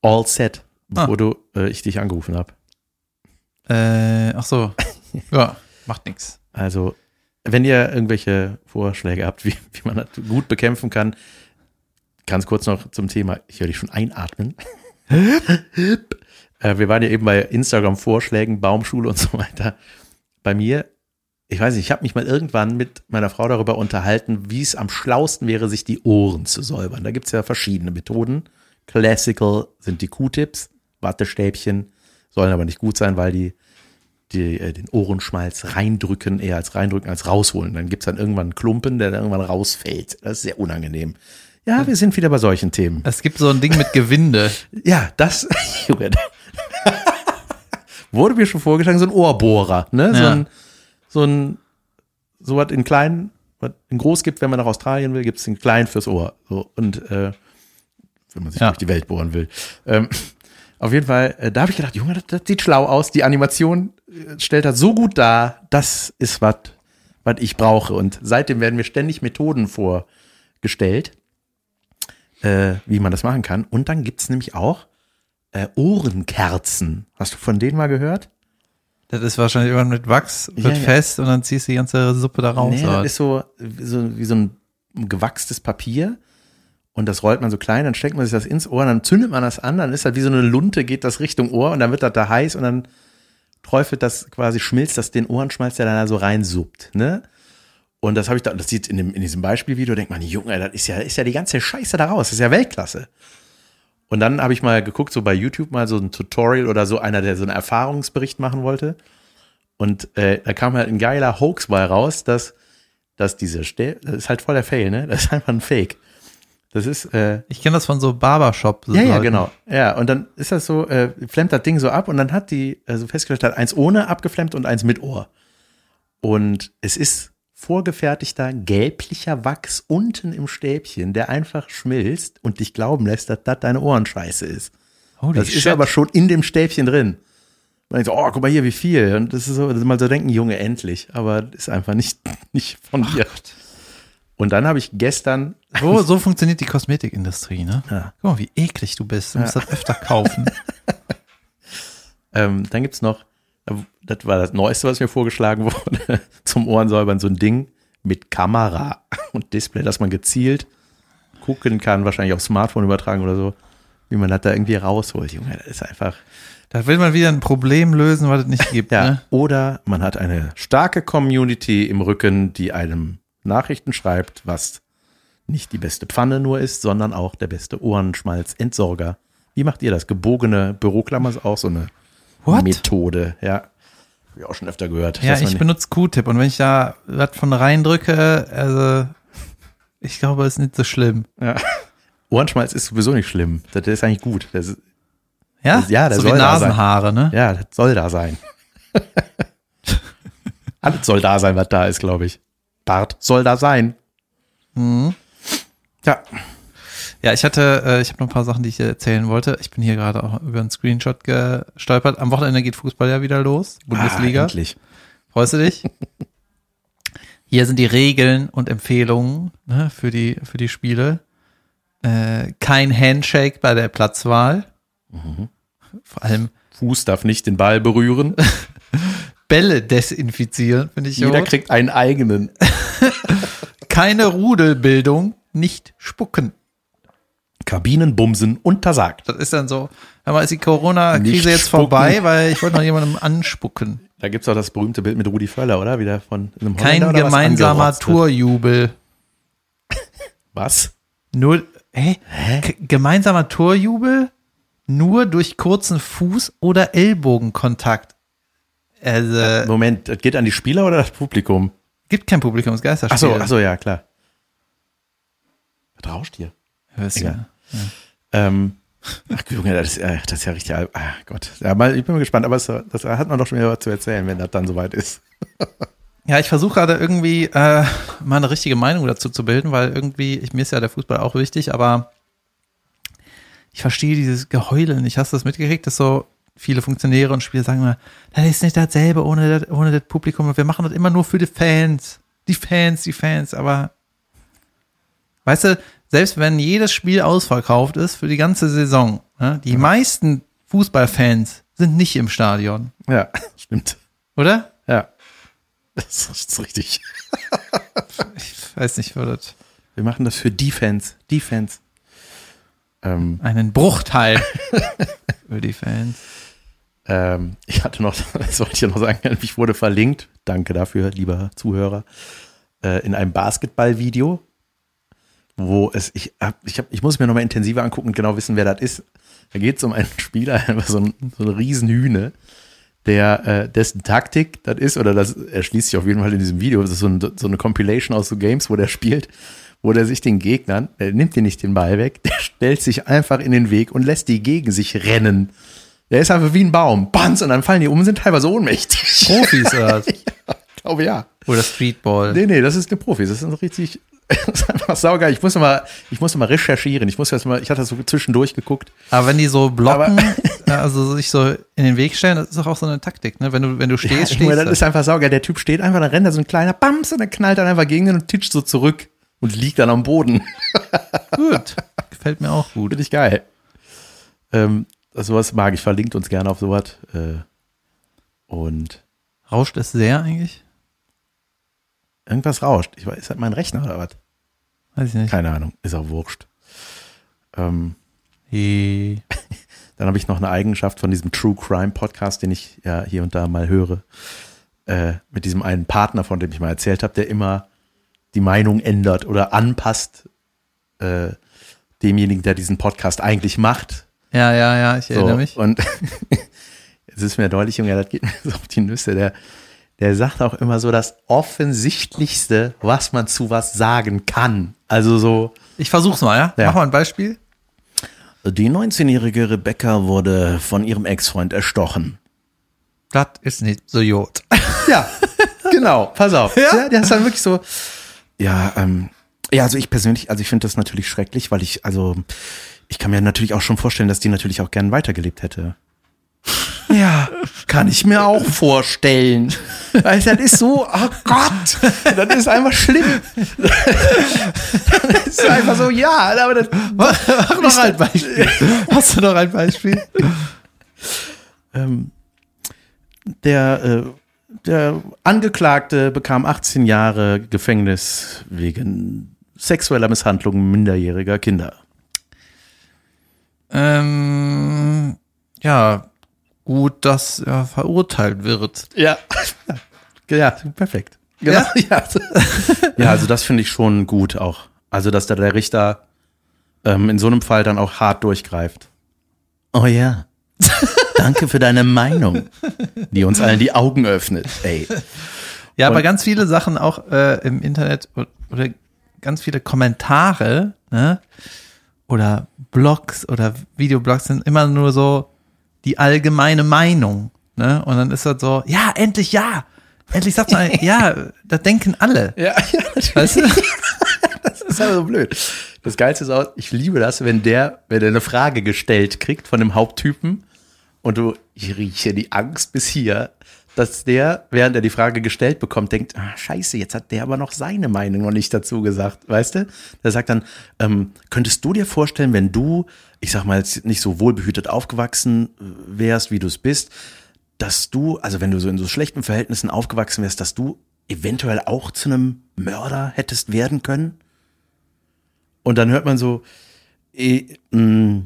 All set, bevor Ah. du äh, ich dich angerufen habe. Äh, ach so. (laughs) ja, macht nix. Also, wenn ihr irgendwelche Vorschläge habt, wie, wie man das gut bekämpfen kann, ganz kurz noch zum Thema, ich höre dich schon einatmen. (laughs) äh, wir waren ja eben bei Instagram-Vorschlägen, Baumschule und so weiter. Bei mir, ich weiß nicht, ich habe mich mal irgendwann mit meiner Frau darüber unterhalten, wie es am schlausten wäre, sich die Ohren zu säubern. Da gibt es ja verschiedene Methoden. Classical sind die Q-Tips, Wattestäbchen, sollen aber nicht gut sein, weil die die, äh, den Ohrenschmalz reindrücken, eher als reindrücken als rausholen. Dann gibt's dann irgendwann einen Klumpen, der dann irgendwann rausfällt. Das ist sehr unangenehm. Ja, wir sind wieder bei solchen Themen. Es gibt so ein Ding mit Gewinde. (laughs) Ja, das (laughs) Junge, (laughs) wurde mir schon vorgeschlagen, so ein Ohrbohrer, ne? So Ja. ein, so ein, so was in klein, was in groß gibt, wenn man nach Australien will, gibt's in klein fürs Ohr. So, und äh, wenn man sich Ja. durch die Welt bohren will. Ähm, auf jeden Fall, äh, da habe ich gedacht, Junge, das, das sieht schlau aus. Die Animation äh, stellt das so gut dar. Das ist was, was ich brauche. Und seitdem werden mir ständig Methoden vorgestellt, äh, wie man das machen kann. Und dann gibt's nämlich auch äh, Ohrenkerzen. Hast du von denen mal gehört? Das ist wahrscheinlich irgendwann mit Wachs, wird Ja, ja. fest und dann ziehst du die ganze Suppe da raus. Nee, das ist so, so wie so ein gewachstes Papier. Und das rollt man so klein, dann steckt man sich das ins Ohr, dann zündet man das an, dann ist das wie so eine Lunte, geht das Richtung Ohr und dann wird das da heiß und dann träufelt das quasi, schmilzt das den Ohrenschmalz, der dann da so reinsuppt, ne? Und das habe ich da, das sieht in, dem, in diesem Beispielvideo, denkt man, Junge, das ist ja, ist ja die ganze Scheiße da raus, das ist ja Weltklasse. Und dann habe ich mal geguckt, so bei YouTube mal so ein Tutorial oder so einer, der so einen Erfahrungsbericht machen wollte. Und äh, da kam halt ein geiler Hoax bei raus, dass, dass diese Stäbe, das ist halt voll der Fail, ne? Das ist einfach ein Fake. Das ist, äh, ich kenne das von so Barbershop. ja, ja, genau. Ja, und dann ist das so, äh, flemmt das Ding so ab und dann hat die also festgestellt, hat eins ohne abgeflemmt und eins mit Ohr. Und es ist vorgefertigter gelblicher Wachs unten im Stäbchen, der einfach schmilzt und dich glauben lässt, dass das deine Ohrenscheiße ist. Holy das ist shit. aber schon in dem Stäbchen drin. Man denkt so, oh, guck mal hier, wie viel. Und das ist so, dass mal so denken, Junge, endlich. Aber das ist einfach nicht, (laughs) nicht von dir. Und dann habe ich gestern, So, so funktioniert die Kosmetikindustrie, ne? Ja. Guck mal, wie eklig du bist. Du musst das öfter kaufen. (laughs) ähm, dann gibt's noch, das war das Neueste, was mir vorgeschlagen wurde, (laughs) zum Ohrensäubern, so ein Ding mit Kamera und Display, dass man gezielt gucken kann, wahrscheinlich auf Smartphone übertragen oder so, wie man das da irgendwie rausholt. Junge, das ist einfach, Da will man wieder ein Problem lösen, was es nicht gibt, Ja, ne? oder man hat eine starke Community im Rücken, die einem Nachrichten schreibt, was nicht die beste Pfanne nur ist, sondern auch der beste Ohrenschmalzentsorger. Wie macht ihr das? Gebogene Büroklammer ist auch so eine What? Methode. Ja, habe ich auch schon öfter gehört. Ja, ich benutze Q-Tip und wenn ich da was von reindrücke, also ich glaube, es ist nicht so schlimm. ja. Ohrenschmalz ist sowieso nicht schlimm. Das ist eigentlich gut. Das ist, Ja, Das- ja, der so wie soll da sein. Nasenhaare, ne? ja, das soll da sein. (laughs) Alles soll da sein, was da ist, glaube ich. Bart soll da sein. Mhm. Ja, Ja, ich hatte, äh, ich habe noch ein paar Sachen, die ich erzählen wollte. Ich bin hier gerade auch über einen Screenshot gestolpert. Am Wochenende geht Fußball ja wieder los, Bundesliga. Ah, endlich. Freust du dich? (laughs) Hier sind die Regeln und Empfehlungen ne, für, die, für die Spiele. Äh, kein Handshake bei der Platzwahl. Mhm. Vor allem Fuß darf nicht den Ball berühren. (laughs) Bälle desinfizieren, finde ich Jeder gut. kriegt einen eigenen. (laughs) Keine Rudelbildung, nicht spucken. Kabinenbumsen untersagt. Das ist dann so, hör mal, ist die Corona-Krise jetzt spucken. vorbei, weil ich wollte noch jemandem anspucken. Da gibt's auch das berühmte Bild mit Rudi Völler, oder? Wieder von einem Kein gemeinsamer. Torjubel. Was? Nur, hä? K- Gemeinsamer Torjubel? nur durch kurzen Fuß- oder Ellbogenkontakt. Also, Moment, das geht an die Spieler oder das Publikum? gibt kein Publikumsgeisterspiel. Ach so, ach so, ja, klar. Was rauscht hier? Hörst du. Egal. Ähm, ach Junge, das ist, äh, das ist ja richtig, al- ah Gott. Ja, mal, ich bin mal gespannt, aber es, das hat man doch schon wieder was zu erzählen, wenn das dann soweit ist. (laughs) Ja, ich versuche gerade irgendwie äh, mal eine richtige Meinung dazu zu bilden, weil irgendwie, ich, mir ist ja der Fußball auch wichtig, aber ich verstehe dieses Geheule nicht. Hast du das mitgekriegt, dass so viele Funktionäre und Spieler sagen immer, das ist nicht dasselbe ohne das, ohne das Publikum und wir machen das immer nur für die Fans. Die Fans, die Fans, aber weißt du, selbst wenn jedes Spiel ausverkauft ist für die ganze Saison, ne, die meisten Fußballfans sind nicht im Stadion, Ja, (laughs) stimmt. oder? Ja. Das ist richtig. Ich weiß nicht, wo das Wir machen das für Defense. Defense. Ähm, einen Bruchteil (laughs) für die Fans. Ähm, (laughs) ich hatte noch, das wollte ich ja noch sagen, ich wurde verlinkt, danke dafür, lieber Zuhörer, äh, in einem Basketballvideo, wo es, ich, hab, ich, hab, ich muss mir nochmal intensiver angucken und genau wissen, wer das ist. Da geht es um einen (laughs) Spieler, (laughs) so, ein, so Riesenhühne, der, äh, dessen Taktik das ist, oder das erschließt sich auf jeden Fall in diesem Video, das ist so, ein, so eine Compilation aus so Games, wo der spielt, wo der sich den Gegnern, er nimmt dir nicht den Ball weg, der stellt sich einfach in den Weg und lässt die gegen sich rennen. Der ist einfach wie ein Baum. Banz, und dann fallen die um und sind teilweise ohnmächtig. (laughs) Profis oder was? (laughs) Ich glaube ja. Oder Streetball. Nee, nee, das ist eine Profis. Das ist richtig, (laughs) das ist einfach saugeil. Ich muss mal, ich muss mal recherchieren. Ich muss jetzt mal, ich hatte das so zwischendurch geguckt. Aber wenn die so blocken, also sich so in den Weg stellen, das ist doch auch so eine Taktik, ne? Wenn du, wenn du stehst, Junge, stehst das du. ist einfach saugeil. Der Typ steht einfach, dann rennt da so ein kleiner Bams und dann knallt er einfach gegen den und titscht so zurück und liegt dann am Boden. gut. Gefällt mir auch gut. Finde ich geil. Ähm, sowas mag ich. Verlinkt uns gerne auf sowas. Äh, und Rauscht es sehr eigentlich? irgendwas rauscht. Ich weiß, ist das mein Rechner oder was? Weiß ich nicht. Keine Ahnung. Ist auch wurscht. Ähm, Hey. (laughs) Dann habe ich noch eine Eigenschaft von diesem True Crime Podcast, den ich ja hier und da mal höre, äh, mit diesem einen Partner, von dem ich mal erzählt habe, der immer die Meinung ändert oder anpasst äh, demjenigen, der diesen Podcast eigentlich macht. Ja, ja, ja, ich erinnere mich. Und (laughs) es ist mir deutlich, Junge, das geht mir (laughs) so auf die Nüsse. Der, der sagt auch immer so das Offensichtlichste, was man zu was sagen kann. Also so, Ich versuch's mal, ja? Ja. Mach mal ein Beispiel. die 19-jährige Rebecca wurde von ihrem Ex-Freund erstochen. Das ist nicht so Jod. (laughs) Ja, genau, pass auf. Ja? Ja? Der ist dann wirklich so. Ja, ähm, ja, also ich persönlich, also ich finde das natürlich schrecklich, weil ich, also, ich kann mir natürlich auch schon vorstellen, dass die natürlich auch gern weitergelebt hätte. (laughs) Ja, kann ich mir auch vorstellen. Weil das ist so, oh Gott, das ist einfach schlimm. Das ist einfach so, ja, aber das, Mach noch ein Beispiel. (laughs) Hast du noch ein Beispiel? ähm, der, äh, der Angeklagte bekam 18 Jahre Gefängnis wegen sexueller Misshandlung minderjähriger Kinder. Ähm, ja, gut, dass er verurteilt wird. Ja. (laughs) Ja, perfekt. Genau. Ja, (laughs) ja also das finde ich schon gut auch. Also, dass da der Richter ähm, in so einem Fall dann auch hart durchgreift. Oh ja. Danke für deine Meinung, die uns allen die Augen öffnet. Ey. Ja, aber Und- ganz viele Sachen auch äh, im Internet oder ganz viele Kommentare, ne? Oder Blogs oder Videoblogs sind immer nur so die allgemeine Meinung, ne? Und dann ist das so, ja, endlich ja. Endlich sagt man, (laughs) ja, das denken alle. Ja, ja, (laughs) natürlich. Weißt du? (laughs) Das ist aber so blöd. Das Geilste ist auch, ich liebe das, wenn der, wenn der eine Frage gestellt kriegt von dem Haupttypen und du, ich rieche die Angst bis hier, dass der, während er die Frage gestellt bekommt, denkt, ah, scheiße, jetzt hat der aber noch seine Meinung noch nicht dazu gesagt, weißt du? Der sagt dann, ähm, könntest du dir vorstellen, wenn du, ich sag mal, nicht so wohlbehütet aufgewachsen wärst, wie du es bist, dass du, also wenn du so in so schlechten Verhältnissen aufgewachsen wärst, dass du eventuell auch zu einem Mörder hättest werden können? Und dann hört man so, eh, mh,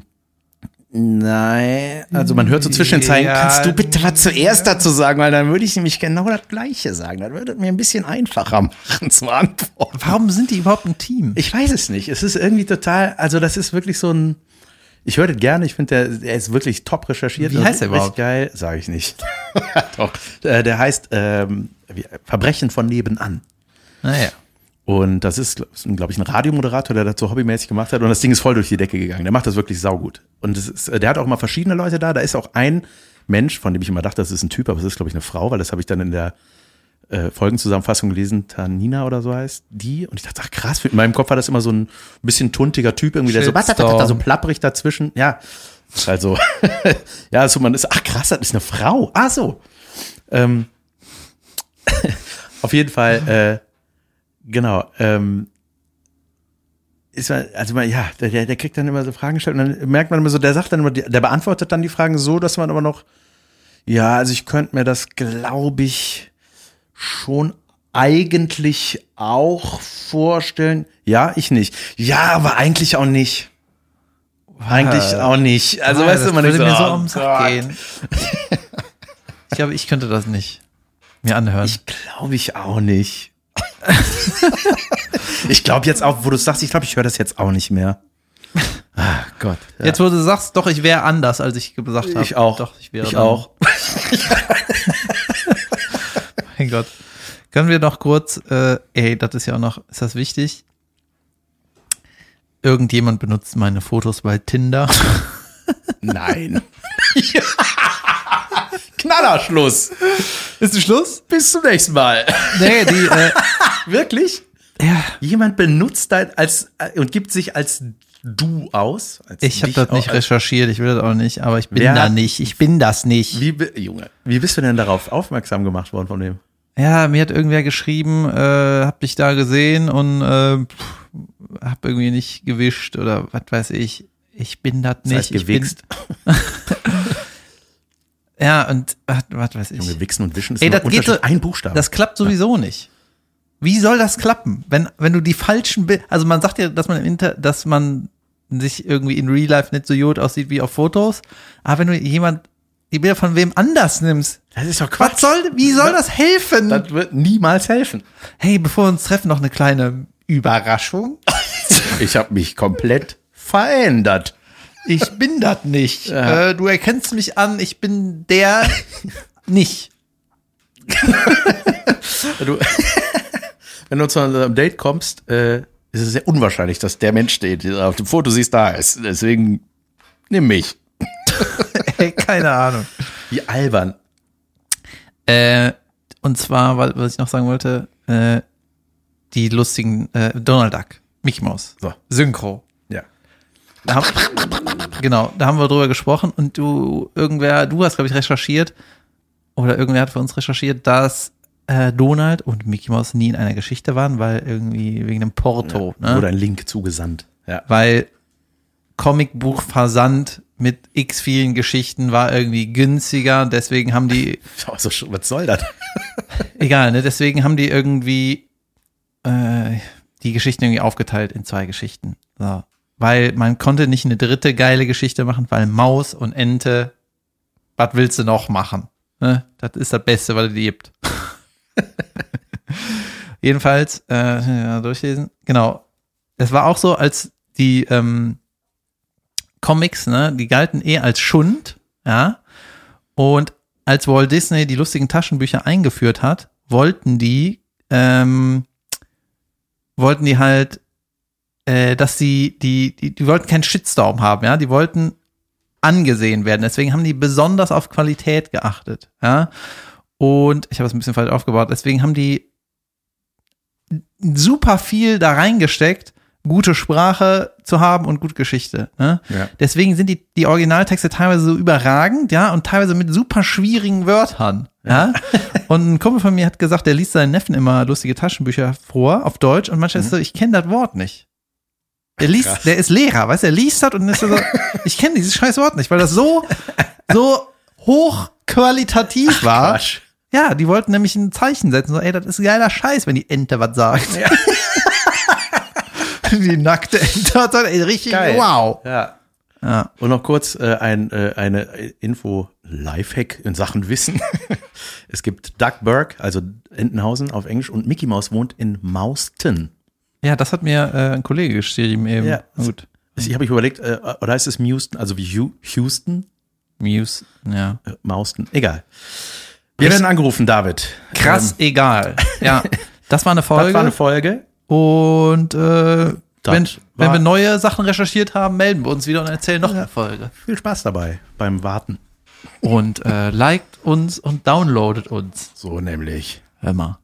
nein, also man hört so zwischen den Zeilen, Ja, kannst du bitte was zuerst dazu sagen, weil dann würde ich nämlich genau das Gleiche sagen. Das würde es mir ein bisschen einfacher machen zu antworten. Warum sind die überhaupt ein Team? Ich weiß es nicht. Es ist irgendwie total, also das ist wirklich so ein, Ich höre den gerne, ich finde, der, der ist wirklich top recherchiert. Wie heißt der überhaupt? geil, sage ich nicht. (laughs) Doch. Äh, Der heißt ähm, Verbrechen von nebenan. Naja. Und das ist, glaube ich, ein Radiomoderator, der das so hobbymäßig gemacht hat. Und das Ding ist voll durch die Decke gegangen. Der macht das wirklich saugut. Und ist, der hat auch mal verschiedene Leute da. Da ist auch ein Mensch, von dem ich immer dachte, das ist ein Typ, aber es ist, glaube ich, eine Frau, weil das habe ich dann in der äh, Folgenzusammenfassung gelesen. Tanina oder so heißt die. Und ich dachte, ach krass, in meinem Kopf war das immer so ein bisschen tuntiger Typ, irgendwie, der so, Shitstorm. so plapprig dazwischen. Ja, also, (laughs) ja, so man ist, ach krass, das ist eine Frau. Ach so. Ähm, (laughs) auf jeden Fall, äh, Genau. Ähm, ist man, also man, ja, der, der kriegt dann immer so Fragen gestellt und dann merkt man immer so, der sagt dann immer, der beantwortet dann die Fragen so, dass man aber noch, ja, also ich könnte mir das, glaube ich, schon eigentlich auch vorstellen. Ja, ich nicht. Ja, aber eigentlich auch nicht. Eigentlich auch nicht. Also Ah, weißt du, man würde denkt mir so, so oh Sack gehen. Ich glaube, ich könnte das nicht mir anhören. Ich glaube ich auch nicht. (laughs) ich glaube jetzt auch, wo du sagst, ich glaube, ich höre das jetzt auch nicht mehr. Ah, Gott. Ja. Jetzt, wo du sagst, doch, ich wäre anders, als ich gesagt habe. ich auch. Doch, ich wäre ich dann- auch. (laughs) Mein Gott. Können wir noch kurz, äh, ey, das ist ja auch noch, ist das wichtig? Irgendjemand benutzt meine Fotos bei Tinder. Nein. (laughs) Knallerschluss. Ist ein Schluss? Bis zum nächsten Mal. Nee, die, äh, (laughs) Wirklich? ja, Jemand benutzt dein als äh, und gibt sich als du aus. Als ich habe das nicht recherchiert, ich will das auch nicht, aber ich bin Wer da nicht, ich bin das nicht. Wie, Junge, wie bist du denn darauf aufmerksam gemacht worden von dem? Ja, mir hat irgendwer geschrieben, äh, hab dich da gesehen und äh, pff, hab irgendwie nicht gewischt oder was weiß ich. Ich bin das Das nicht. heißt ich bin, gewichst. (laughs) ja, und was, was weiß ich. Junge, wichsen und wischen ist Ey, das geht so, ein Buchstabe. Das klappt sowieso nicht. Wie soll das klappen, wenn wenn du die falschen Bilder, also man sagt ja, dass man im Inter, dass man sich irgendwie in Real Life nicht so gut aussieht wie auf Fotos, aber wenn du jemand die Bilder von wem anders nimmst, das ist doch was soll, wie soll das helfen? Das wird niemals helfen. hey, bevor wir uns treffen, noch eine kleine Überraschung. (laughs) Ich habe mich komplett verändert. Ich bin das nicht. Äh, du erkennst mich an, ich bin der (laughs) nicht. (laughs) Du, wenn du zu einem Date kommst, äh, ist es sehr unwahrscheinlich, dass der Mensch steht, der auf dem Foto siehst, da ist. Deswegen nimm mich. (laughs) Ey, keine Ahnung. Wie albern. Äh, und zwar, wa- was ich noch sagen wollte, äh, die lustigen äh, Donald Duck, Mickey Mouse, So. Synchro. Ja. Da haben, genau, da haben wir drüber gesprochen und du, irgendwer, du hast, glaube ich, recherchiert, oder irgendwer hat für uns recherchiert, dass äh, Donald und Mickey Mouse nie in einer Geschichte waren, weil irgendwie wegen dem Porto, ne? Wurde ein Link zugesandt. Ja. weil Comicbuchversand mit x vielen Geschichten war irgendwie günstiger, deswegen haben die (laughs) Also, was soll das? (laughs) Egal, ne? Deswegen haben die irgendwie äh, die Geschichten irgendwie aufgeteilt in zwei Geschichten. So. Weil man konnte nicht eine dritte geile Geschichte machen, weil Maus und Ente, was willst du noch machen? Ne? Das ist das Beste, was es gibt. (laughs) Jedenfalls, äh, ja, durchlesen. Genau. Es war auch so, als die ähm, Comics, ne, die galten eh als Schund, ja. Und als Walt Disney die lustigen Taschenbücher eingeführt hat, wollten die, ähm, wollten die halt, äh, dass sie, die, die, die wollten keinen Shitstorm haben, ja, die wollten angesehen werden. Deswegen haben die besonders auf Qualität geachtet, ja. Und ich habe es ein bisschen falsch aufgebaut. Deswegen haben die super viel da reingesteckt, gute Sprache zu haben und gute Geschichte. Ne? Ja. Deswegen sind die, die Originaltexte teilweise so überragend, ja, und teilweise mit super schwierigen Wörtern. Ja. (laughs) und ein Kumpel von mir hat gesagt, der liest seinen Neffen immer lustige Taschenbücher vor auf Deutsch und manchmal ist so, ich kenne das Wort nicht. Der liest, Krass. der ist Lehrer, weißt du, er liest das und ist so, (laughs) ich kenne dieses scheiß Wort nicht, weil das so, so hochqualitativ war. Quatsch. Ja, die wollten nämlich ein Zeichen setzen, so, ey, das ist geiler Scheiß, wenn die Ente was sagt. (laughs) die nackte Ente hat dann, ey, richtig, Geil. wow. Ja. Ja. Und noch kurz äh, ein, äh, eine Info Lifehack in Sachen Wissen. (laughs) es gibt Duck Burke, also Entenhausen auf Englisch und Mickey Mouse wohnt in Mauston. Ja, das hat mir äh, ein Kollege geschrieben eben. Ja. Gut. Ich habe ich überlegt, äh, oder heißt es Houston, also wie Houston? Muse, ja. Äh, Mausten, egal. Wir werden angerufen, David. Krass, egal. Ja, das war eine Ähm, (laughs) Folge. das war eine Folge. und äh, wenn, wenn wir neue Sachen recherchiert haben, melden wir uns wieder und erzählen noch eine Folge. Viel Spaß dabei beim Warten. Und äh, liked uns und downloadet uns. So nämlich. Hör mal.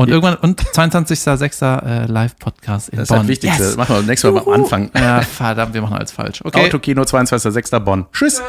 Und irgendwann, und 22.06. Äh, Live-Podcast in Das ist Bonn. das Wichtigste. Yes. Machen wir nächstes Mal am Anfang. Ja, verdammt, wir machen alles falsch. Okay. Autokino 22.06. Bonn. Tschüss.